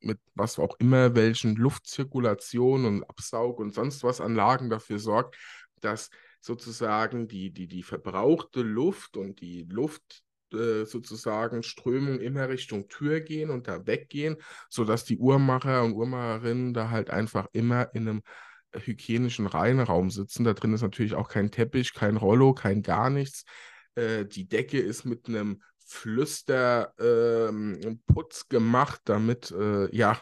mit was auch immer, welchen Luftzirkulation und Absaug und sonst was Anlagen dafür sorgt, dass sozusagen die, die, die verbrauchte Luft und die Luft, äh, sozusagen Strömung immer Richtung Tür gehen und da weggehen, sodass die Uhrmacher und Uhrmacherinnen da halt einfach immer in einem hygienischen Reinraum sitzen. Da drin ist natürlich auch kein Teppich, kein Rollo, kein gar nichts. Äh, die Decke ist mit einem Flüsterputz ähm, gemacht, damit äh, ja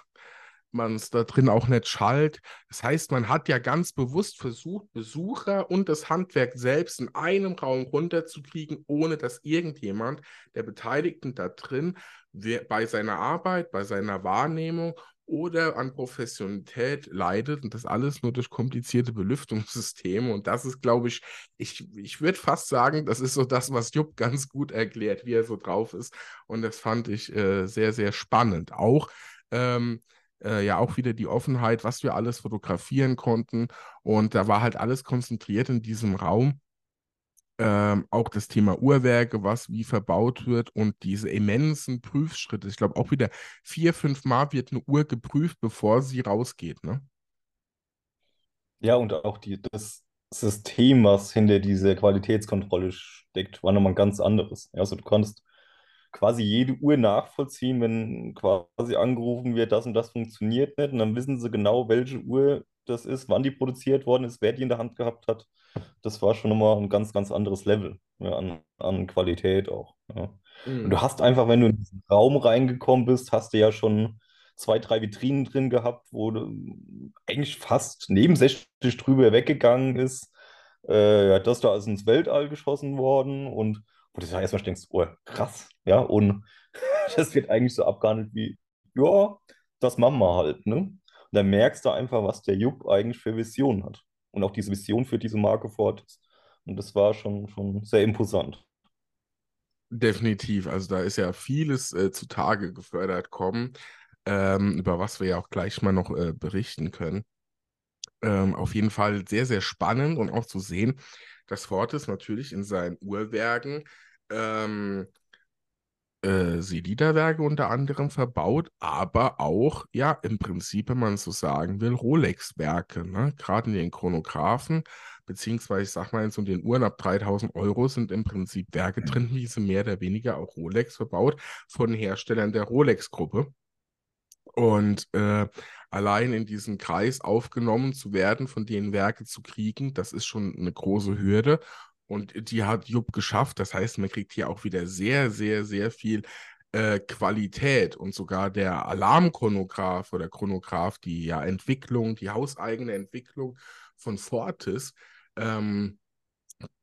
man es da drin auch nicht schallt. Das heißt, man hat ja ganz bewusst versucht, Besucher und das Handwerk selbst in einem Raum runterzukriegen, ohne dass irgendjemand der Beteiligten da drin bei seiner Arbeit, bei seiner Wahrnehmung oder an Professionalität leidet und das alles nur durch komplizierte Belüftungssysteme. Und das ist, glaube ich, ich, ich würde fast sagen, das ist so das, was Jupp ganz gut erklärt, wie er so drauf ist. Und das fand ich äh, sehr, sehr spannend. Auch ähm, äh, ja auch wieder die Offenheit, was wir alles fotografieren konnten. Und da war halt alles konzentriert in diesem Raum. Ähm, auch das Thema Uhrwerke, was wie verbaut wird und diese immensen Prüfschritte. Ich glaube, auch wieder vier, fünf Mal wird eine Uhr geprüft, bevor sie rausgeht. Ne? Ja, und auch die, das System, was hinter dieser Qualitätskontrolle steckt, war nochmal ein ganz anderes. Also du kannst quasi jede Uhr nachvollziehen, wenn quasi angerufen wird, das und das funktioniert nicht. Und dann wissen sie genau, welche Uhr das ist, wann die produziert worden ist, wer die in der Hand gehabt hat. Das war schon nochmal ein ganz, ganz anderes Level ja, an, an Qualität auch. Ja. Mhm. Und du hast einfach, wenn du in diesen Raum reingekommen bist, hast du ja schon zwei, drei Vitrinen drin gehabt, wo du eigentlich fast nebensächlich drüber weggegangen ist. Äh, ja, das da ist ins Weltall geschossen worden und wo du erstmal denkst, oh, krass, ja, und das wird eigentlich so abgehandelt wie, ja, das machen wir halt, ne? Und dann merkst du einfach, was der Jupp eigentlich für Vision hat. Und auch diese Vision für diese Marke fort ist. Und das war schon, schon sehr imposant. Definitiv. Also da ist ja vieles äh, zutage gefördert kommen, ähm, über was wir ja auch gleich mal noch äh, berichten können. Ähm, auf jeden Fall sehr, sehr spannend und auch zu sehen, dass Fortis natürlich in seinen Uhrwerken ähm, äh, Selida-Werke unter anderem verbaut, aber auch, ja, im Prinzip, wenn man so sagen will, Rolex-Werke. Ne? Gerade in den Chronographen, beziehungsweise ich sag mal, in so den Uhren ab 3000 Euro sind im Prinzip Werke drin, wie sie mehr oder weniger auch Rolex verbaut, von Herstellern der Rolex-Gruppe. Und äh, allein in diesen Kreis aufgenommen zu werden, von denen Werke zu kriegen, das ist schon eine große Hürde. Und die hat Jupp geschafft. Das heißt, man kriegt hier auch wieder sehr, sehr, sehr viel äh, Qualität. Und sogar der Alarmchronograph oder Chronograph, die ja Entwicklung, die hauseigene Entwicklung von Fortis, ähm,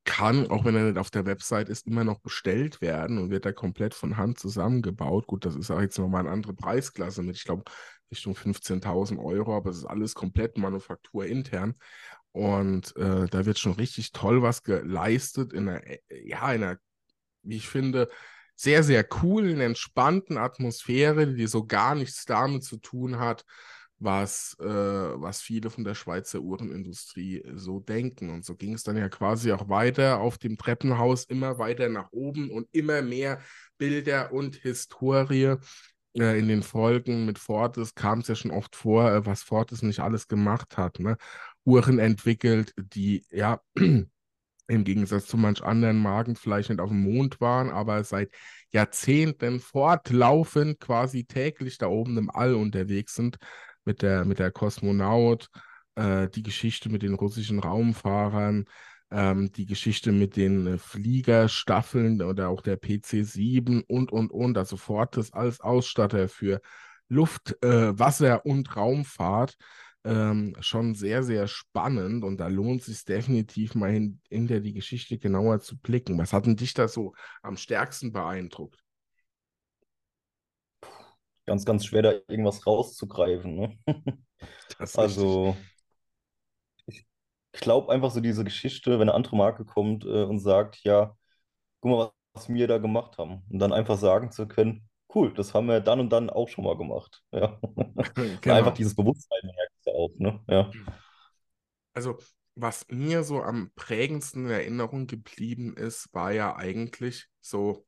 kann, auch wenn er nicht auf der Website ist, immer noch bestellt werden und wird da komplett von Hand zusammengebaut. Gut, das ist auch jetzt nochmal eine andere Preisklasse mit, ich glaube, Richtung 15.000 Euro, aber es ist alles komplett manufakturintern. Und äh, da wird schon richtig toll was geleistet in einer, ja, in einer, wie ich finde, sehr, sehr coolen, entspannten Atmosphäre, die so gar nichts damit zu tun hat, was, äh, was viele von der Schweizer Uhrenindustrie so denken. Und so ging es dann ja quasi auch weiter auf dem Treppenhaus, immer weiter nach oben und immer mehr Bilder und Historie. Äh, in den Folgen mit Fortis kam es ja schon oft vor, äh, was Fortis nicht alles gemacht hat. Ne? Uhren entwickelt, die ja im Gegensatz zu manch anderen Marken vielleicht nicht auf dem Mond waren, aber seit Jahrzehnten fortlaufend quasi täglich da oben im All unterwegs sind mit der, mit der Kosmonaut, äh, die Geschichte mit den russischen Raumfahrern, ähm, die Geschichte mit den äh, Fliegerstaffeln oder auch der PC-7 und, und, und. Also Fortis als Ausstatter für Luft, äh, Wasser und Raumfahrt. Ähm, schon sehr, sehr spannend und da lohnt es sich definitiv mal hin, hinter die Geschichte genauer zu blicken. Was hat denn dich da so am stärksten beeindruckt? ganz, ganz schwer, da irgendwas rauszugreifen. Ne? also, ich glaube einfach so diese Geschichte, wenn eine andere Marke kommt äh, und sagt, ja, guck mal, was wir da gemacht haben. Und dann einfach sagen zu können, cool, das haben wir dann und dann auch schon mal gemacht. Ja. genau. Einfach dieses Bewusstsein merkst du auch. Ne? Ja. Also, was mir so am prägendsten in Erinnerung geblieben ist, war ja eigentlich so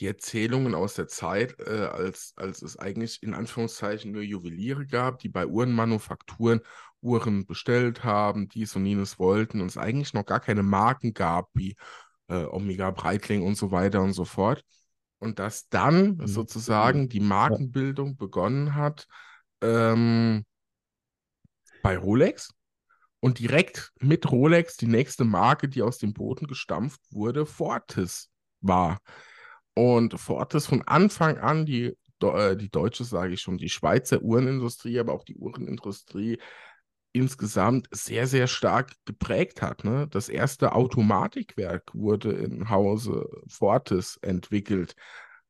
die Erzählungen aus der Zeit, äh, als, als es eigentlich in Anführungszeichen nur Juweliere gab, die bei Uhrenmanufakturen Uhren bestellt haben, dies und jenes wollten und es eigentlich noch gar keine Marken gab, wie äh, Omega Breitling und so weiter und so fort. Und dass dann mhm. sozusagen die Markenbildung begonnen hat ähm, bei Rolex und direkt mit Rolex die nächste Marke, die aus dem Boden gestampft wurde, Fortis war. Und Fortis von Anfang an die, äh, die deutsche, sage ich schon, die Schweizer Uhrenindustrie, aber auch die Uhrenindustrie insgesamt sehr, sehr stark geprägt hat. Ne? Das erste Automatikwerk wurde im Hause Fortis entwickelt.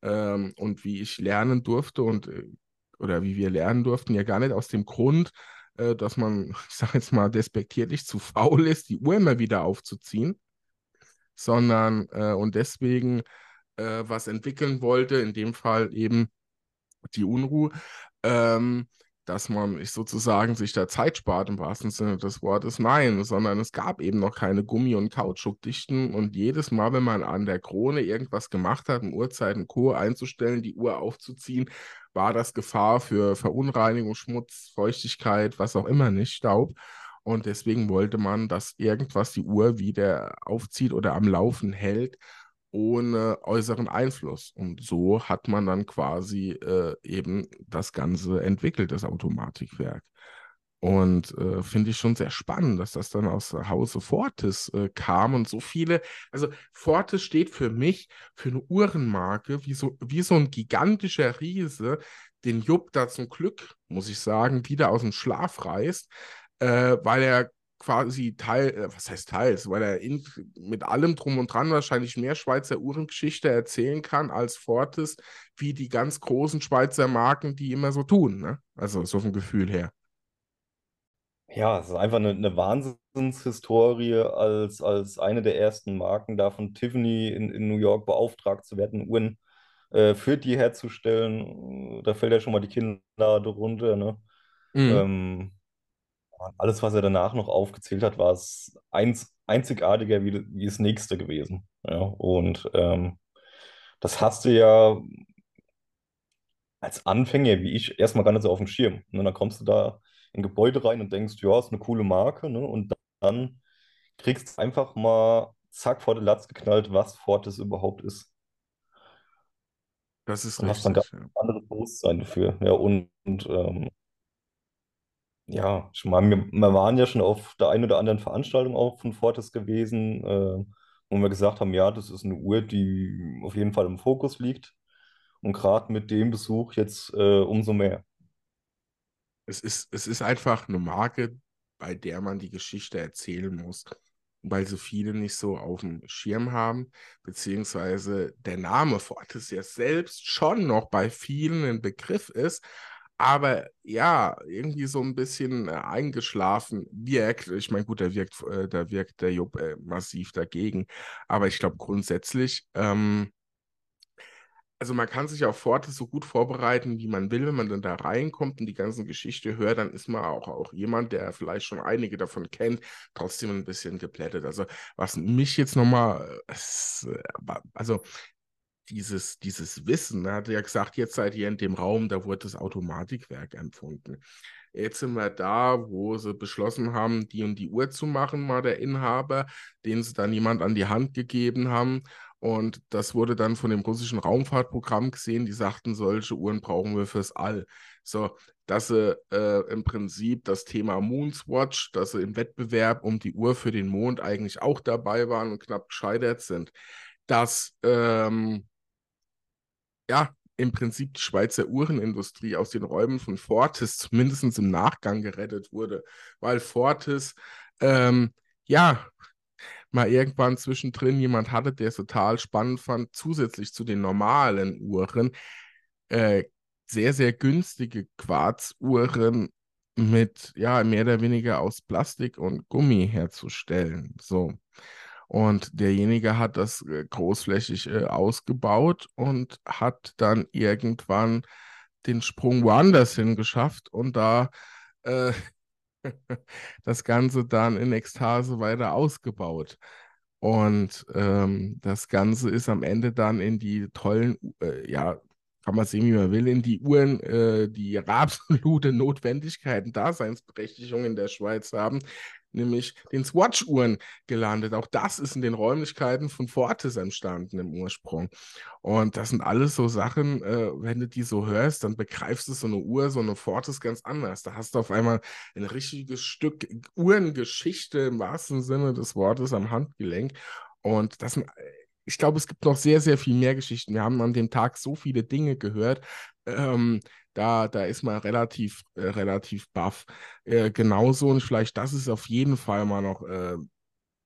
Ähm, und wie ich lernen durfte und äh, oder wie wir lernen durften, ja gar nicht aus dem Grund, äh, dass man, ich sage jetzt mal despektierlich, zu faul ist, die Uhr immer wieder aufzuziehen, sondern äh, und deswegen äh, was entwickeln wollte, in dem Fall eben die Unruhe, ähm, dass man ich sozusagen sich da Zeit spart im wahrsten Sinne des Wortes. Nein, sondern es gab eben noch keine Gummi- und Kautschukdichten und jedes Mal, wenn man an der Krone irgendwas gemacht hat, um Uhrzeiten Co. einzustellen, die Uhr aufzuziehen, war das Gefahr für Verunreinigung, Schmutz, Feuchtigkeit, was auch immer nicht, Staub. Und deswegen wollte man, dass irgendwas die Uhr wieder aufzieht oder am Laufen hält ohne äußeren Einfluss. Und so hat man dann quasi äh, eben das Ganze entwickelt, das Automatikwerk. Und äh, finde ich schon sehr spannend, dass das dann aus Hause Fortis äh, kam und so viele. Also Fortis steht für mich für eine Uhrenmarke, wie so, wie so ein gigantischer Riese, den Jupp da zum Glück, muss ich sagen, wieder aus dem Schlaf reißt, äh, weil er quasi Teil, äh, was heißt teils, weil er in, mit allem drum und dran wahrscheinlich mehr Schweizer Uhrengeschichte erzählen kann als Fortis, wie die ganz großen Schweizer Marken, die immer so tun. Ne? Also so vom Gefühl her. Ja, es ist einfach eine, eine Wahnsinnshistorie, als, als eine der ersten Marken da von Tiffany in, in New York beauftragt zu werden, Uhren äh, für die herzustellen. Da fällt ja schon mal die Kinnlade runter. Ne? Mhm. Ähm, alles, was er danach noch aufgezählt hat, war es eins, einzigartiger wie, wie das nächste gewesen. Ja, und ähm, das hast du ja als Anfänger, wie ich, erstmal gar nicht so auf dem Schirm. Ne? Dann kommst du da in Gebäude rein und denkst, ja, ist eine coole Marke. Ne? Und dann kriegst du einfach mal zack vor den Latz geknallt, was Fortis überhaupt ist. Das ist und richtig. hast dann ganz ja. anderes Bewusstsein dafür. Ja, und, und ähm, ja, ich meine, wir, wir waren ja schon auf der einen oder anderen Veranstaltung auch von Fortis gewesen, äh, wo wir gesagt haben, ja, das ist eine Uhr, die auf jeden Fall im Fokus liegt. Und gerade mit dem Besuch jetzt äh, umso mehr. Es ist, es ist einfach eine Marke, bei der man die Geschichte erzählen muss. weil sie viele nicht so auf dem Schirm haben, beziehungsweise der Name Fortis ja selbst schon noch bei vielen ein Begriff ist, aber ja, irgendwie so ein bisschen äh, eingeschlafen wirkt. Ich meine, gut, da wirkt, äh, da wirkt der Jupp äh, massiv dagegen, aber ich glaube grundsätzlich, ähm, also man kann sich auf Forte so gut vorbereiten, wie man will. Wenn man dann da reinkommt und die ganze Geschichte hört, dann ist man auch, auch jemand, der vielleicht schon einige davon kennt, trotzdem ein bisschen geplättet. Also was mich jetzt nochmal, äh, also dieses, dieses Wissen, er hat ja gesagt, jetzt seid ihr in dem Raum, da wurde das Automatikwerk empfunden. Jetzt sind wir da, wo sie beschlossen haben, die und die Uhr zu machen, war der Inhaber, den sie dann jemand an die Hand gegeben haben. Und das wurde dann von dem russischen Raumfahrtprogramm gesehen. Die sagten, solche Uhren brauchen wir fürs All. So, dass sie äh, im Prinzip das Thema Moonswatch, dass sie im Wettbewerb um die Uhr für den Mond eigentlich auch dabei waren und knapp gescheitert sind. Dass, ähm, ja, im Prinzip die Schweizer Uhrenindustrie aus den Räumen von Fortis zumindest im Nachgang gerettet wurde, weil Fortis, ähm, ja, mal irgendwann zwischendrin jemand hatte, der es total spannend fand, zusätzlich zu den normalen Uhren, äh, sehr, sehr günstige Quarzuhren mit, ja, mehr oder weniger aus Plastik und Gummi herzustellen. So. Und derjenige hat das äh, großflächig äh, ausgebaut und hat dann irgendwann den Sprung woanders hin geschafft und da äh, das Ganze dann in Ekstase weiter ausgebaut. Und ähm, das Ganze ist am Ende dann in die tollen, äh, ja, kann man sehen, wie man will, in die Uhren, äh, die absolute Notwendigkeit und Daseinsberechtigung in der Schweiz haben, nämlich den Swatch-Uhren gelandet. Auch das ist in den Räumlichkeiten von Fortis entstanden im Ursprung. Und das sind alles so Sachen, äh, wenn du die so hörst, dann begreifst du so eine Uhr, so eine Fortis ganz anders. Da hast du auf einmal ein richtiges Stück Uhrengeschichte im wahrsten Sinne des Wortes am Handgelenk. Und das sind ich glaube, es gibt noch sehr, sehr viel mehr Geschichten. Wir haben an dem Tag so viele Dinge gehört. Ähm, da, da ist man relativ, äh, relativ baff. Äh, genauso, und vielleicht das ist auf jeden Fall mal noch äh,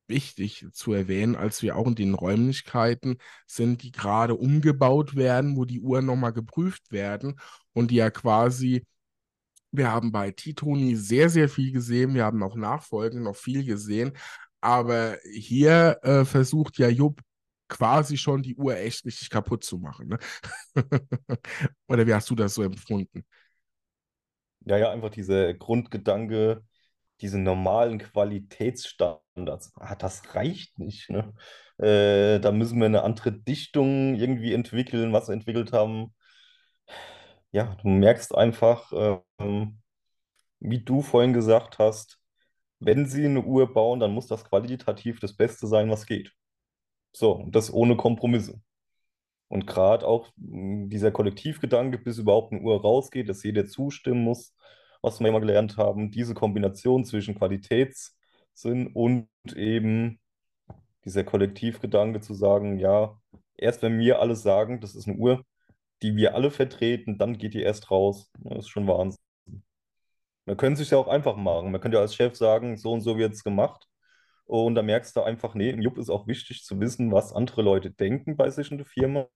wichtig zu erwähnen, als wir auch in den Räumlichkeiten sind, die gerade umgebaut werden, wo die Uhren nochmal geprüft werden und die ja quasi wir haben bei Titoni sehr, sehr viel gesehen. Wir haben auch nachfolgend noch viel gesehen. Aber hier äh, versucht ja Jupp quasi schon die Uhr echt richtig kaputt zu machen. Ne? Oder wie hast du das so empfunden? Ja, ja, einfach dieser Grundgedanke, diese normalen Qualitätsstandards, ah, das reicht nicht. Ne? Äh, da müssen wir eine andere Dichtung irgendwie entwickeln, was wir entwickelt haben. Ja, du merkst einfach, ähm, wie du vorhin gesagt hast, wenn sie eine Uhr bauen, dann muss das qualitativ das Beste sein, was geht. So, und das ohne Kompromisse. Und gerade auch mh, dieser Kollektivgedanke, bis überhaupt eine Uhr rausgeht, dass jeder zustimmen muss, was wir immer gelernt haben, diese Kombination zwischen Qualitätssinn und eben dieser Kollektivgedanke zu sagen, ja, erst wenn wir alle sagen, das ist eine Uhr, die wir alle vertreten, dann geht die erst raus. Das ist schon Wahnsinn. Man könnte es sich ja auch einfach machen. Man könnte ja als Chef sagen, so und so wird es gemacht. Und da merkst du einfach, nee, im Jupp ist auch wichtig zu wissen, was andere Leute denken bei sich in der Firma.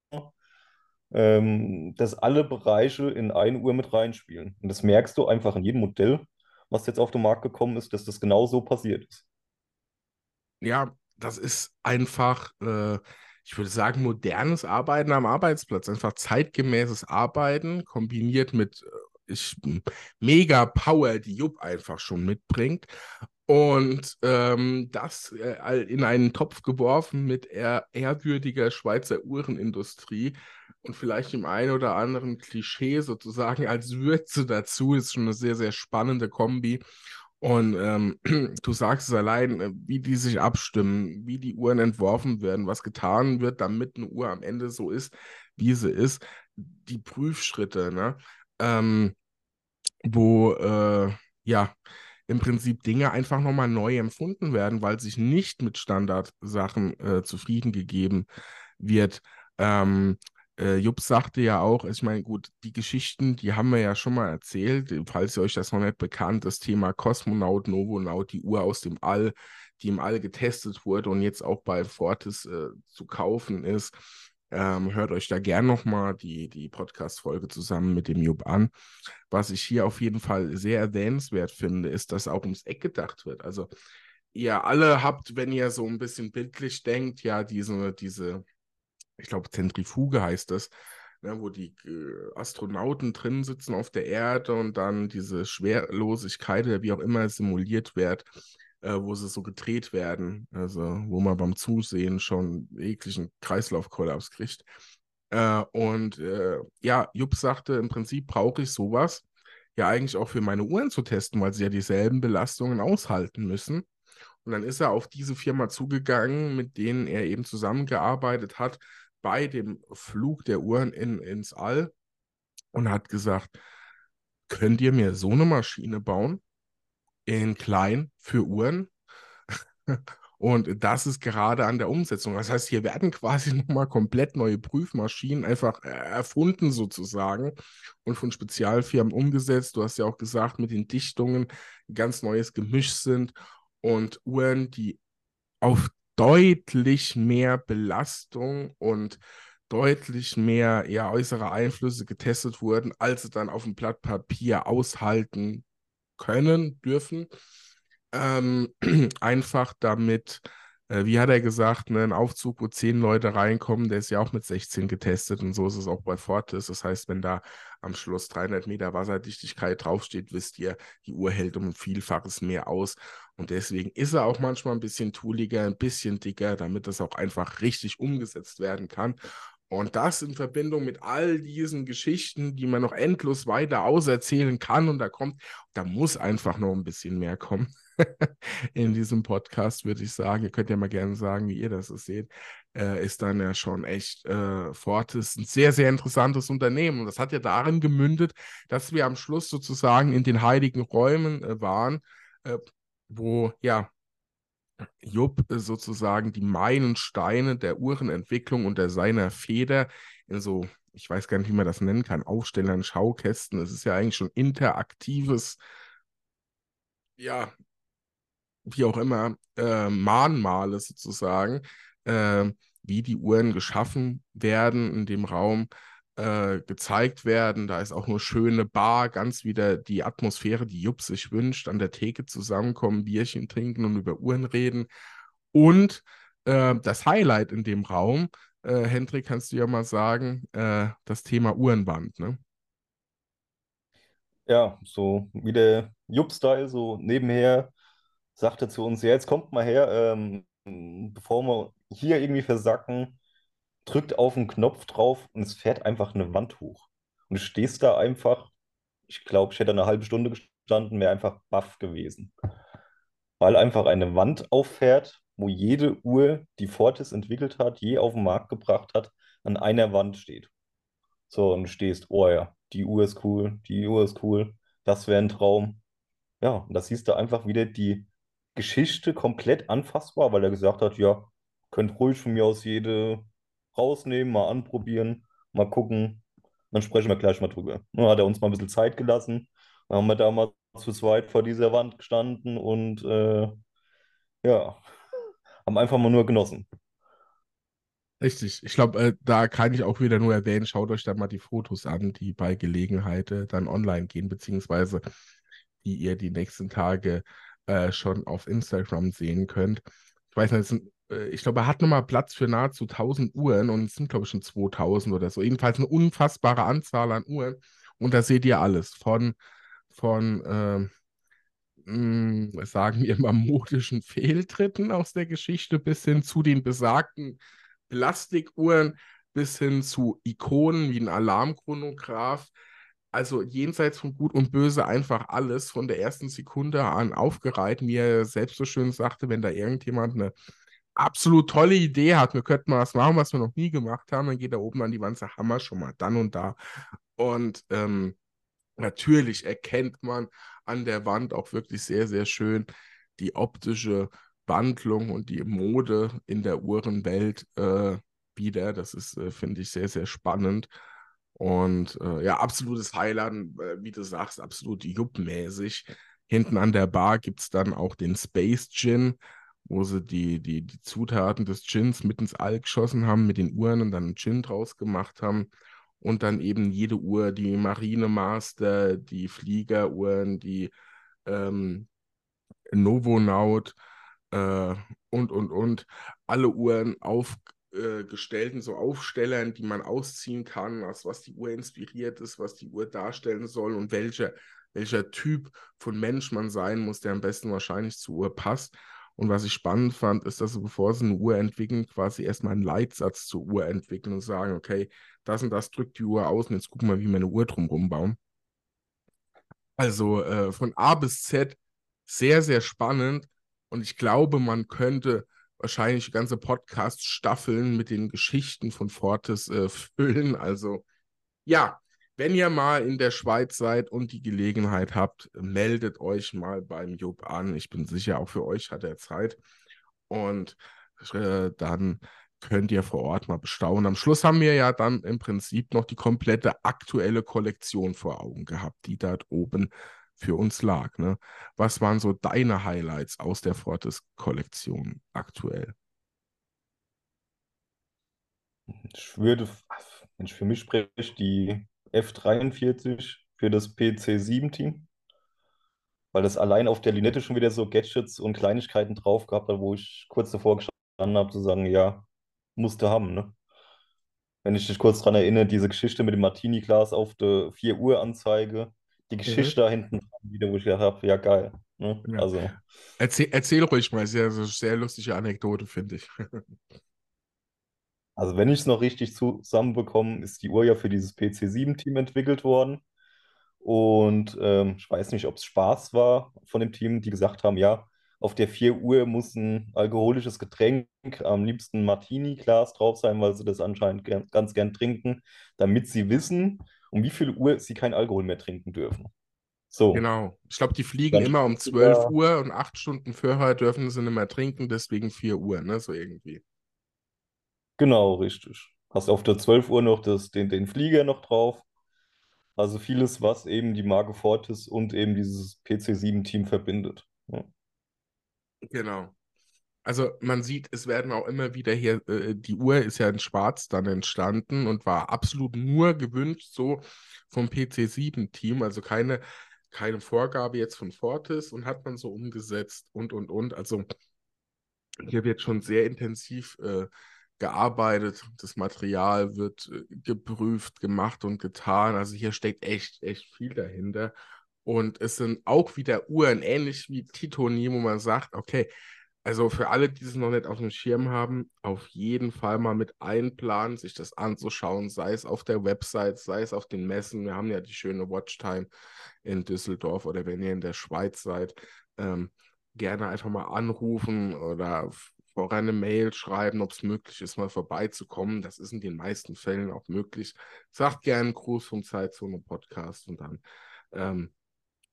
Ähm, dass alle Bereiche in eine Uhr mit reinspielen. Und das merkst du einfach in jedem Modell, was jetzt auf den Markt gekommen ist, dass das genau so passiert ist. Ja, das ist einfach, äh, ich würde sagen, modernes Arbeiten am Arbeitsplatz. Einfach zeitgemäßes Arbeiten kombiniert mit äh, mega Power, die Jupp einfach schon mitbringt. Und ähm, das äh, in einen Topf geworfen mit ehr ehrwürdiger Schweizer Uhrenindustrie und vielleicht dem einen oder anderen Klischee sozusagen als Würze dazu, ist schon eine sehr, sehr spannende Kombi. Und ähm, du sagst es allein, äh, wie die sich abstimmen, wie die Uhren entworfen werden, was getan wird, damit eine Uhr am Ende so ist, wie sie ist. Die Prüfschritte, ne? Ähm, wo, äh, ja, im Prinzip Dinge einfach nochmal neu empfunden werden, weil sich nicht mit Standardsachen äh, zufrieden gegeben wird. Ähm, äh, Jupp sagte ja auch, ich meine, gut, die Geschichten, die haben wir ja schon mal erzählt, falls ihr euch das noch nicht bekannt, das Thema Kosmonaut, Novonaut, die Uhr aus dem All, die im All getestet wurde und jetzt auch bei Fortis äh, zu kaufen ist. Ähm, hört euch da gern nochmal die, die Podcast-Folge zusammen mit dem Jupp an. Was ich hier auf jeden Fall sehr erwähnenswert finde, ist, dass auch ums Eck gedacht wird. Also ihr alle habt, wenn ihr so ein bisschen bildlich denkt, ja, diese, diese, ich glaube, Zentrifuge heißt das, ne, wo die äh, Astronauten drin sitzen auf der Erde und dann diese Schwerlosigkeit wie auch immer simuliert wird, äh, wo sie so gedreht werden, also wo man beim Zusehen schon jeglichen Kreislaufkollaps kriegt. Äh, und äh, ja, Jupp sagte, im Prinzip brauche ich sowas ja eigentlich auch für meine Uhren zu testen, weil sie ja dieselben Belastungen aushalten müssen. Und dann ist er auf diese Firma zugegangen, mit denen er eben zusammengearbeitet hat bei dem Flug der Uhren in, ins All und hat gesagt, könnt ihr mir so eine Maschine bauen? In klein für Uhren? Und das ist gerade an der Umsetzung. Das heißt, hier werden quasi nochmal komplett neue Prüfmaschinen einfach erfunden sozusagen und von Spezialfirmen umgesetzt. Du hast ja auch gesagt, mit den Dichtungen ganz neues Gemisch sind und Uhren, die auf deutlich mehr Belastung und deutlich mehr ja, äußere Einflüsse getestet wurden, als sie dann auf dem Blatt Papier aushalten können, dürfen. Ähm, einfach damit äh, wie hat er gesagt, ne, ein Aufzug, wo zehn Leute reinkommen, der ist ja auch mit 16 getestet und so ist es auch bei Fortis. Das heißt, wenn da am Schluss 300 Meter Wasserdichtigkeit draufsteht, wisst ihr, die Uhr hält um ein Vielfaches mehr aus. Und deswegen ist er auch manchmal ein bisschen tooliger, ein bisschen dicker, damit das auch einfach richtig umgesetzt werden kann. Und das in Verbindung mit all diesen Geschichten, die man noch endlos weiter auserzählen kann. Und da kommt, da muss einfach noch ein bisschen mehr kommen. in diesem Podcast, würde ich sagen. Ihr könnt ja mal gerne sagen, wie ihr das seht. Äh, ist dann ja schon echt äh, Fortis ein sehr, sehr interessantes Unternehmen. Und das hat ja darin gemündet, dass wir am Schluss sozusagen in den heiligen Räumen äh, waren, äh, wo ja Jupp sozusagen die Meilensteine der Uhrenentwicklung unter seiner Feder in so, ich weiß gar nicht, wie man das nennen kann, Aufstellern, Schaukästen. Es ist ja eigentlich schon interaktives ja, wie auch immer, äh, Mahnmale sozusagen, äh, wie die Uhren geschaffen werden in dem Raum, äh, gezeigt werden. Da ist auch eine schöne Bar, ganz wieder die Atmosphäre, die Jupp sich wünscht, an der Theke zusammenkommen, Bierchen trinken und über Uhren reden. Und äh, das Highlight in dem Raum, äh, Hendrik, kannst du ja mal sagen, äh, das Thema Uhrenband, ne? Ja, so wie der Jupp-Style, so nebenher sagte zu uns, ja, jetzt kommt mal her, ähm, bevor wir hier irgendwie versacken, drückt auf den Knopf drauf und es fährt einfach eine Wand hoch. Und du stehst da einfach, ich glaube, ich hätte eine halbe Stunde gestanden, wäre einfach baff gewesen. Weil einfach eine Wand auffährt, wo jede Uhr, die Fortis entwickelt hat, je auf den Markt gebracht hat, an einer Wand steht. So, und du stehst, oh ja, die Uhr ist cool, die Uhr ist cool, das wäre ein Traum. Ja, und da siehst du einfach wieder die Geschichte komplett anfassbar, weil er gesagt hat, ja, könnt ruhig von mir aus jede rausnehmen, mal anprobieren, mal gucken. Dann sprechen wir gleich mal drüber. Dann hat er uns mal ein bisschen Zeit gelassen. Dann haben wir damals zu zweit vor dieser Wand gestanden und äh, ja, haben einfach mal nur genossen. Richtig. Ich glaube, äh, da kann ich auch wieder nur erwähnen, schaut euch da mal die Fotos an, die bei Gelegenheit äh, dann online gehen, beziehungsweise die ihr die nächsten Tage äh, schon auf Instagram sehen könnt. Ich weiß nicht, sind, äh, ich glaube, er hat nochmal Platz für nahezu 1000 Uhren und es sind, glaube ich, schon 2000 oder so. Jedenfalls eine unfassbare Anzahl an Uhren. Und da seht ihr alles von, von ähm, mh, sagen wir mal, modischen Fehltritten aus der Geschichte bis hin zu den besagten Plastikuhren, bis hin zu Ikonen wie ein Alarmchronograph also jenseits von Gut und Böse einfach alles von der ersten Sekunde an aufgereiht. Er selbst so schön sagte, wenn da irgendjemand eine absolut tolle Idee hat, wir könnten mal was machen, was wir noch nie gemacht haben, dann geht er oben an die Wand und sagt, Hammer schon mal dann und da. Und ähm, natürlich erkennt man an der Wand auch wirklich sehr, sehr schön die optische Wandlung und die Mode in der Uhrenwelt äh, wieder. Das ist, äh, finde ich, sehr, sehr spannend. Und äh, ja, absolutes Highlight, äh, wie du sagst, absolut juppmäßig. Hinten an der Bar gibt es dann auch den Space Gin, wo sie die, die, die Zutaten des Gins mit ins All geschossen haben, mit den Uhren und dann einen Gin draus gemacht haben. Und dann eben jede Uhr, die Marinemaster, die Fliegeruhren, die ähm, Novonaut äh, und, und, und, alle Uhren aufgestellt in so Aufstellern, die man ausziehen kann, aus was die Uhr inspiriert ist, was die Uhr darstellen soll und welcher, welcher Typ von Mensch man sein muss, der am besten wahrscheinlich zur Uhr passt. Und was ich spannend fand, ist, dass sie, bevor sie eine Uhr entwickeln, quasi erstmal einen Leitsatz zur Uhr entwickeln und sagen, okay, das und das drückt die Uhr aus und jetzt gucken wir, wie wir eine Uhr drumherum bauen. Also äh, von A bis Z sehr, sehr spannend. Und ich glaube, man könnte wahrscheinlich ganze Podcast-Staffeln mit den Geschichten von Fortis äh, füllen. Also ja, wenn ihr mal in der Schweiz seid und die Gelegenheit habt, meldet euch mal beim Jupp an. Ich bin sicher, auch für euch hat er Zeit. Und äh, dann könnt ihr vor Ort mal bestaunen. Am Schluss haben wir ja dann im Prinzip noch die komplette aktuelle Kollektion vor Augen gehabt, die dort oben für uns lag. Ne? Was waren so deine Highlights aus der Fortis-Kollektion aktuell? Ich würde, für mich spreche, die F43 für das PC7-Team, weil das allein auf der Linette schon wieder so Gadgets und Kleinigkeiten drauf gehabt hat, wo ich kurz davor gestanden habe, zu sagen, ja, musste haben, ne? Wenn ich dich kurz daran erinnere, diese Geschichte mit dem Martini-Glas auf der 4 Uhr Anzeige, die Geschichte mhm. da hinten wieder, wo ich gedacht habe, ja geil. Ne? Ja. Also. Erzähl, erzähl ruhig mal, sehr, sehr lustige Anekdote, finde ich. also wenn ich es noch richtig zusammenbekomme, ist die Uhr ja für dieses PC7-Team entwickelt worden. Und ähm, ich weiß nicht, ob es Spaß war von dem Team, die gesagt haben, ja, auf der 4 Uhr muss ein alkoholisches Getränk, am liebsten Martini-Glas drauf sein, weil sie das anscheinend ganz gern trinken, damit sie wissen, um wie viel Uhr sie kein Alkohol mehr trinken dürfen. So. Genau. Ich glaube, die fliegen Dann immer um 12 ja. Uhr und acht Stunden vorher dürfen sie nicht mehr trinken, deswegen 4 Uhr, ne? So irgendwie. Genau, richtig. Hast auf der 12 Uhr noch das, den, den Flieger noch drauf. Also vieles, was eben die Marke Fortis und eben dieses PC7-Team verbindet. Ja. Genau. Also man sieht, es werden auch immer wieder hier, äh, die Uhr ist ja in Schwarz dann entstanden und war absolut nur gewünscht so vom PC7-Team, also keine, keine Vorgabe jetzt von Fortis und hat man so umgesetzt und und und. Also hier wird schon sehr intensiv äh, gearbeitet, das Material wird äh, geprüft, gemacht und getan. Also hier steckt echt, echt viel dahinter. Und es sind auch wieder Uhren, ähnlich wie Titoni, wo man sagt, okay, also für alle, die es noch nicht auf dem Schirm haben, auf jeden Fall mal mit einplanen, sich das anzuschauen, sei es auf der Website, sei es auf den Messen. Wir haben ja die schöne Watchtime in Düsseldorf oder wenn ihr in der Schweiz seid, ähm, gerne einfach mal anrufen oder vorher eine Mail schreiben, ob es möglich ist, mal vorbeizukommen. Das ist in den meisten Fällen auch möglich. Sagt gerne einen Gruß vom Zeitzone Podcast und dann ähm,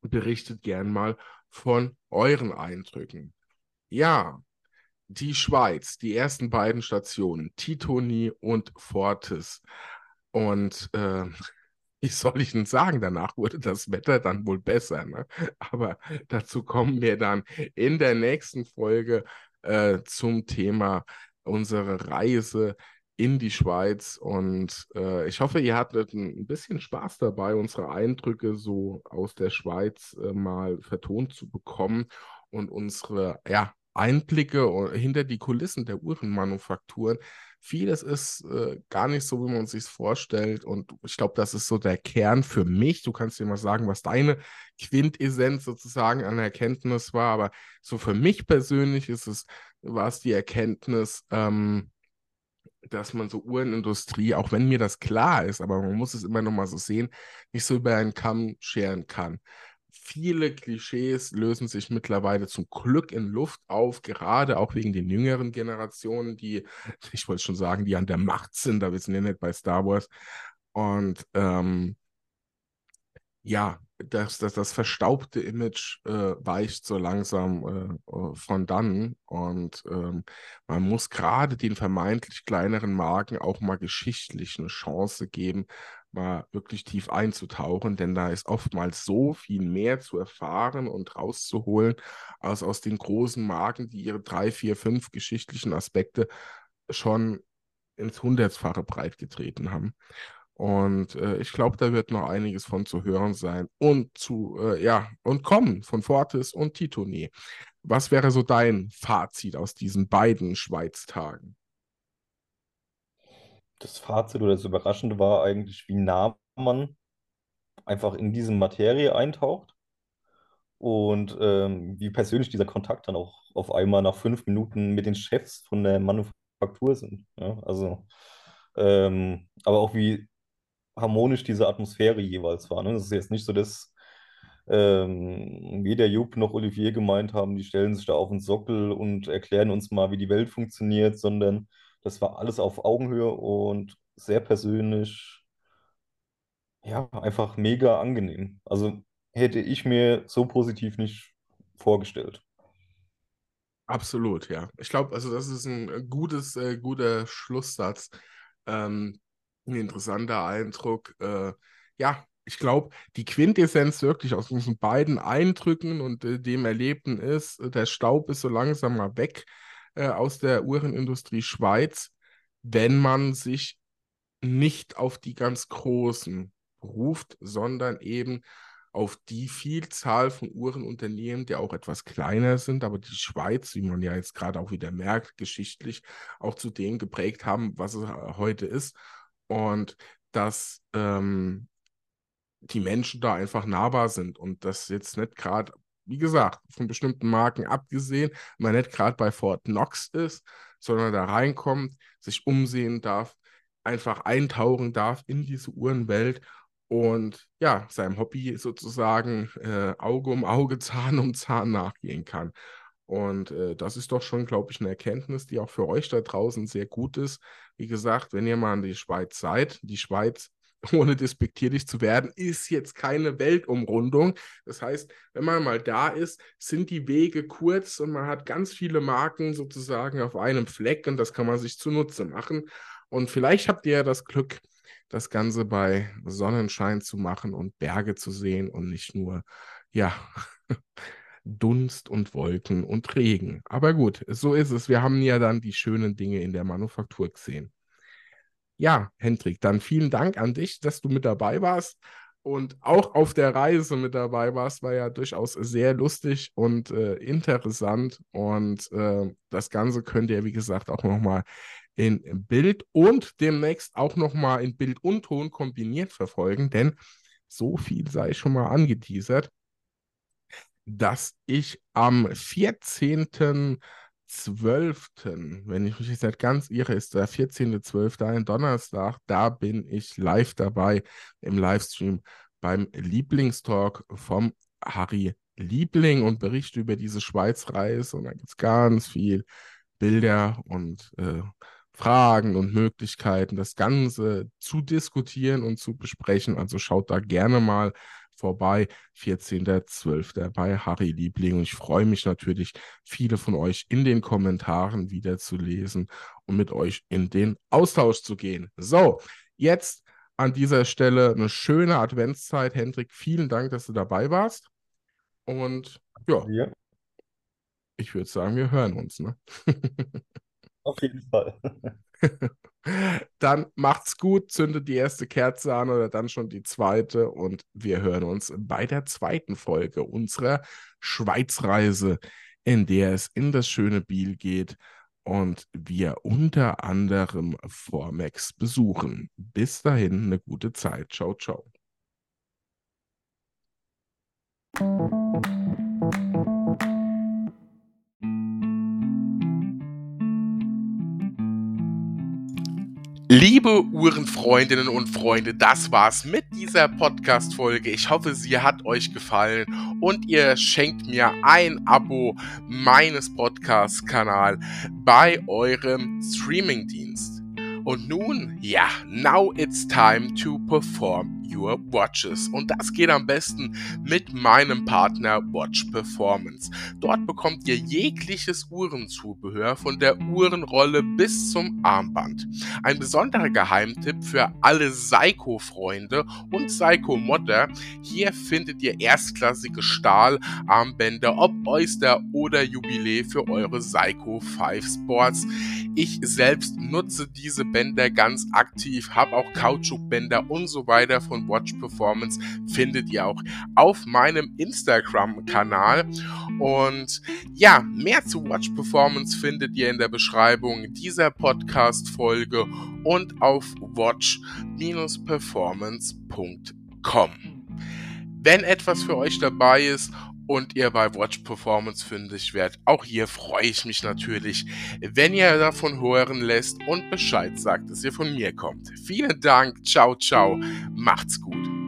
berichtet gern mal von euren Eindrücken. Ja, die Schweiz, die ersten beiden Stationen, Titoni und Fortis. Und äh, wie soll ich denn sagen, danach wurde das Wetter dann wohl besser. Ne? Aber dazu kommen wir dann in der nächsten Folge äh, zum Thema unsere Reise in die Schweiz. Und äh, ich hoffe, ihr hattet ein bisschen Spaß dabei, unsere Eindrücke so aus der Schweiz äh, mal vertont zu bekommen und unsere ja, Einblicke hinter die Kulissen der Uhrenmanufakturen. Vieles ist äh, gar nicht so, wie man sich vorstellt. Und ich glaube, das ist so der Kern für mich. Du kannst dir mal sagen, was deine Quintessenz sozusagen an Erkenntnis war. Aber so für mich persönlich ist es, war es die Erkenntnis, ähm, dass man so Uhrenindustrie, auch wenn mir das klar ist, aber man muss es immer noch mal so sehen, nicht so über einen Kamm scheren kann viele Klischees lösen sich mittlerweile zum Glück in Luft auf, gerade auch wegen den jüngeren Generationen, die, ich wollte schon sagen, die an der Macht sind, da wissen wir nicht bei Star Wars. Und ähm, ja, das, das, das verstaubte Image äh, weicht so langsam äh, äh von dann. Und ähm, man muss gerade den vermeintlich kleineren Marken auch mal geschichtlich eine Chance geben, mal wirklich tief einzutauchen, denn da ist oftmals so viel mehr zu erfahren und rauszuholen, als aus den großen Marken, die ihre drei, vier, fünf geschichtlichen Aspekte schon ins Hundertfache breit getreten haben. Und äh, ich glaube, da wird noch einiges von zu hören sein und zu, äh, ja, und kommen von Fortis und Titone. Was wäre so dein Fazit aus diesen beiden Schweiztagen? Das Fazit oder das Überraschende war eigentlich, wie nah man einfach in diese Materie eintaucht und ähm, wie persönlich dieser Kontakt dann auch auf einmal nach fünf Minuten mit den Chefs von der Manufaktur sind. Ja? Also, ähm, aber auch wie harmonisch diese Atmosphäre jeweils war. Ne? Ist jetzt nicht so, dass ähm, weder Jupp noch Olivier gemeint haben, die stellen sich da auf den Sockel und erklären uns mal, wie die Welt funktioniert, sondern das war alles auf Augenhöhe und sehr persönlich, ja, einfach mega angenehm. Also hätte ich mir so positiv nicht vorgestellt. Absolut, ja. Ich glaube, also das ist ein gutes, äh, guter Schlusssatz. Ähm, ein interessanter Eindruck. Äh, ja, ich glaube, die Quintessenz wirklich aus diesen beiden Eindrücken und äh, dem Erlebten ist, äh, der Staub ist so langsam mal weg äh, aus der Uhrenindustrie Schweiz, wenn man sich nicht auf die ganz Großen beruft, sondern eben auf die Vielzahl von Uhrenunternehmen, die auch etwas kleiner sind, aber die Schweiz, wie man ja jetzt gerade auch wieder merkt, geschichtlich auch zu dem geprägt haben, was es heute ist. Und dass ähm, die Menschen da einfach nahbar sind und das jetzt nicht gerade, wie gesagt, von bestimmten Marken abgesehen, man nicht gerade bei Fort Knox ist, sondern da reinkommt, sich umsehen darf, einfach eintauchen darf in diese Uhrenwelt und ja, seinem Hobby sozusagen äh, Auge um Auge, Zahn um Zahn nachgehen kann. Und äh, das ist doch schon, glaube ich, eine Erkenntnis, die auch für euch da draußen sehr gut ist. Wie gesagt, wenn ihr mal in die Schweiz seid, die Schweiz ohne despektierlich zu werden, ist jetzt keine Weltumrundung. Das heißt, wenn man mal da ist, sind die Wege kurz und man hat ganz viele Marken sozusagen auf einem Fleck und das kann man sich zunutze machen. Und vielleicht habt ihr ja das Glück, das Ganze bei Sonnenschein zu machen und Berge zu sehen und nicht nur, ja, Dunst und Wolken und Regen. Aber gut, so ist es. Wir haben ja dann die schönen Dinge in der Manufaktur gesehen. Ja, Hendrik, dann vielen Dank an dich, dass du mit dabei warst und auch auf der Reise mit dabei warst. War ja durchaus sehr lustig und äh, interessant. Und äh, das Ganze könnt ihr, wie gesagt, auch nochmal in Bild und demnächst auch nochmal in Bild und Ton kombiniert verfolgen, denn so viel sei schon mal angeteasert, dass ich am 14. 12., wenn ich mich jetzt nicht ganz irre, ist der 14.12., ein Donnerstag, da bin ich live dabei im Livestream beim Lieblingstalk vom Harry Liebling und berichte über diese Schweizreise und da gibt es ganz viel Bilder und äh, Fragen und Möglichkeiten, das Ganze zu diskutieren und zu besprechen. Also schaut da gerne mal vorbei. 14.12. bei Harry Liebling. Und ich freue mich natürlich, viele von euch in den Kommentaren wieder zu lesen und mit euch in den Austausch zu gehen. So, jetzt an dieser Stelle eine schöne Adventszeit. Hendrik, vielen Dank, dass du dabei warst. Und ja, ja. ich würde sagen, wir hören uns. Ne? Auf jeden Fall. dann macht's gut, zündet die erste Kerze an oder dann schon die zweite und wir hören uns bei der zweiten Folge unserer Schweizreise, in der es in das schöne Biel geht und wir unter anderem Formex besuchen. Bis dahin eine gute Zeit. Ciao, ciao. Liebe Uhrenfreundinnen und Freunde, das war's mit dieser Podcast-Folge. Ich hoffe, sie hat euch gefallen und ihr schenkt mir ein Abo meines Podcast-Kanals bei eurem Streaming-Dienst. Und nun, ja, now it's time to perform your watches. Und das geht am besten mit meinem Partner Watch Performance. Dort bekommt ihr jegliches Uhrenzubehör von der Uhrenrolle bis zum Armband. Ein besonderer Geheimtipp für alle Seiko-Freunde und Seiko-Modder. Hier findet ihr erstklassige Stahlarmbänder, ob Oyster oder Jubiläe für eure Seiko 5 Sports. Ich selbst nutze diese Bänder ganz aktiv, habe auch Kautschukbänder und so weiter von Watch Performance. Findet ihr auch auf meinem Instagram-Kanal. Und ja, mehr zu Watch Performance findet ihr in der Beschreibung dieser Podcast-Folge und auf watch-performance.com. Wenn etwas für euch dabei ist und ihr bei Watch Performance fündig werdet. Auch hier freue ich mich natürlich, wenn ihr davon hören lässt und Bescheid sagt, dass ihr von mir kommt. Vielen Dank, ciao, ciao, macht's gut.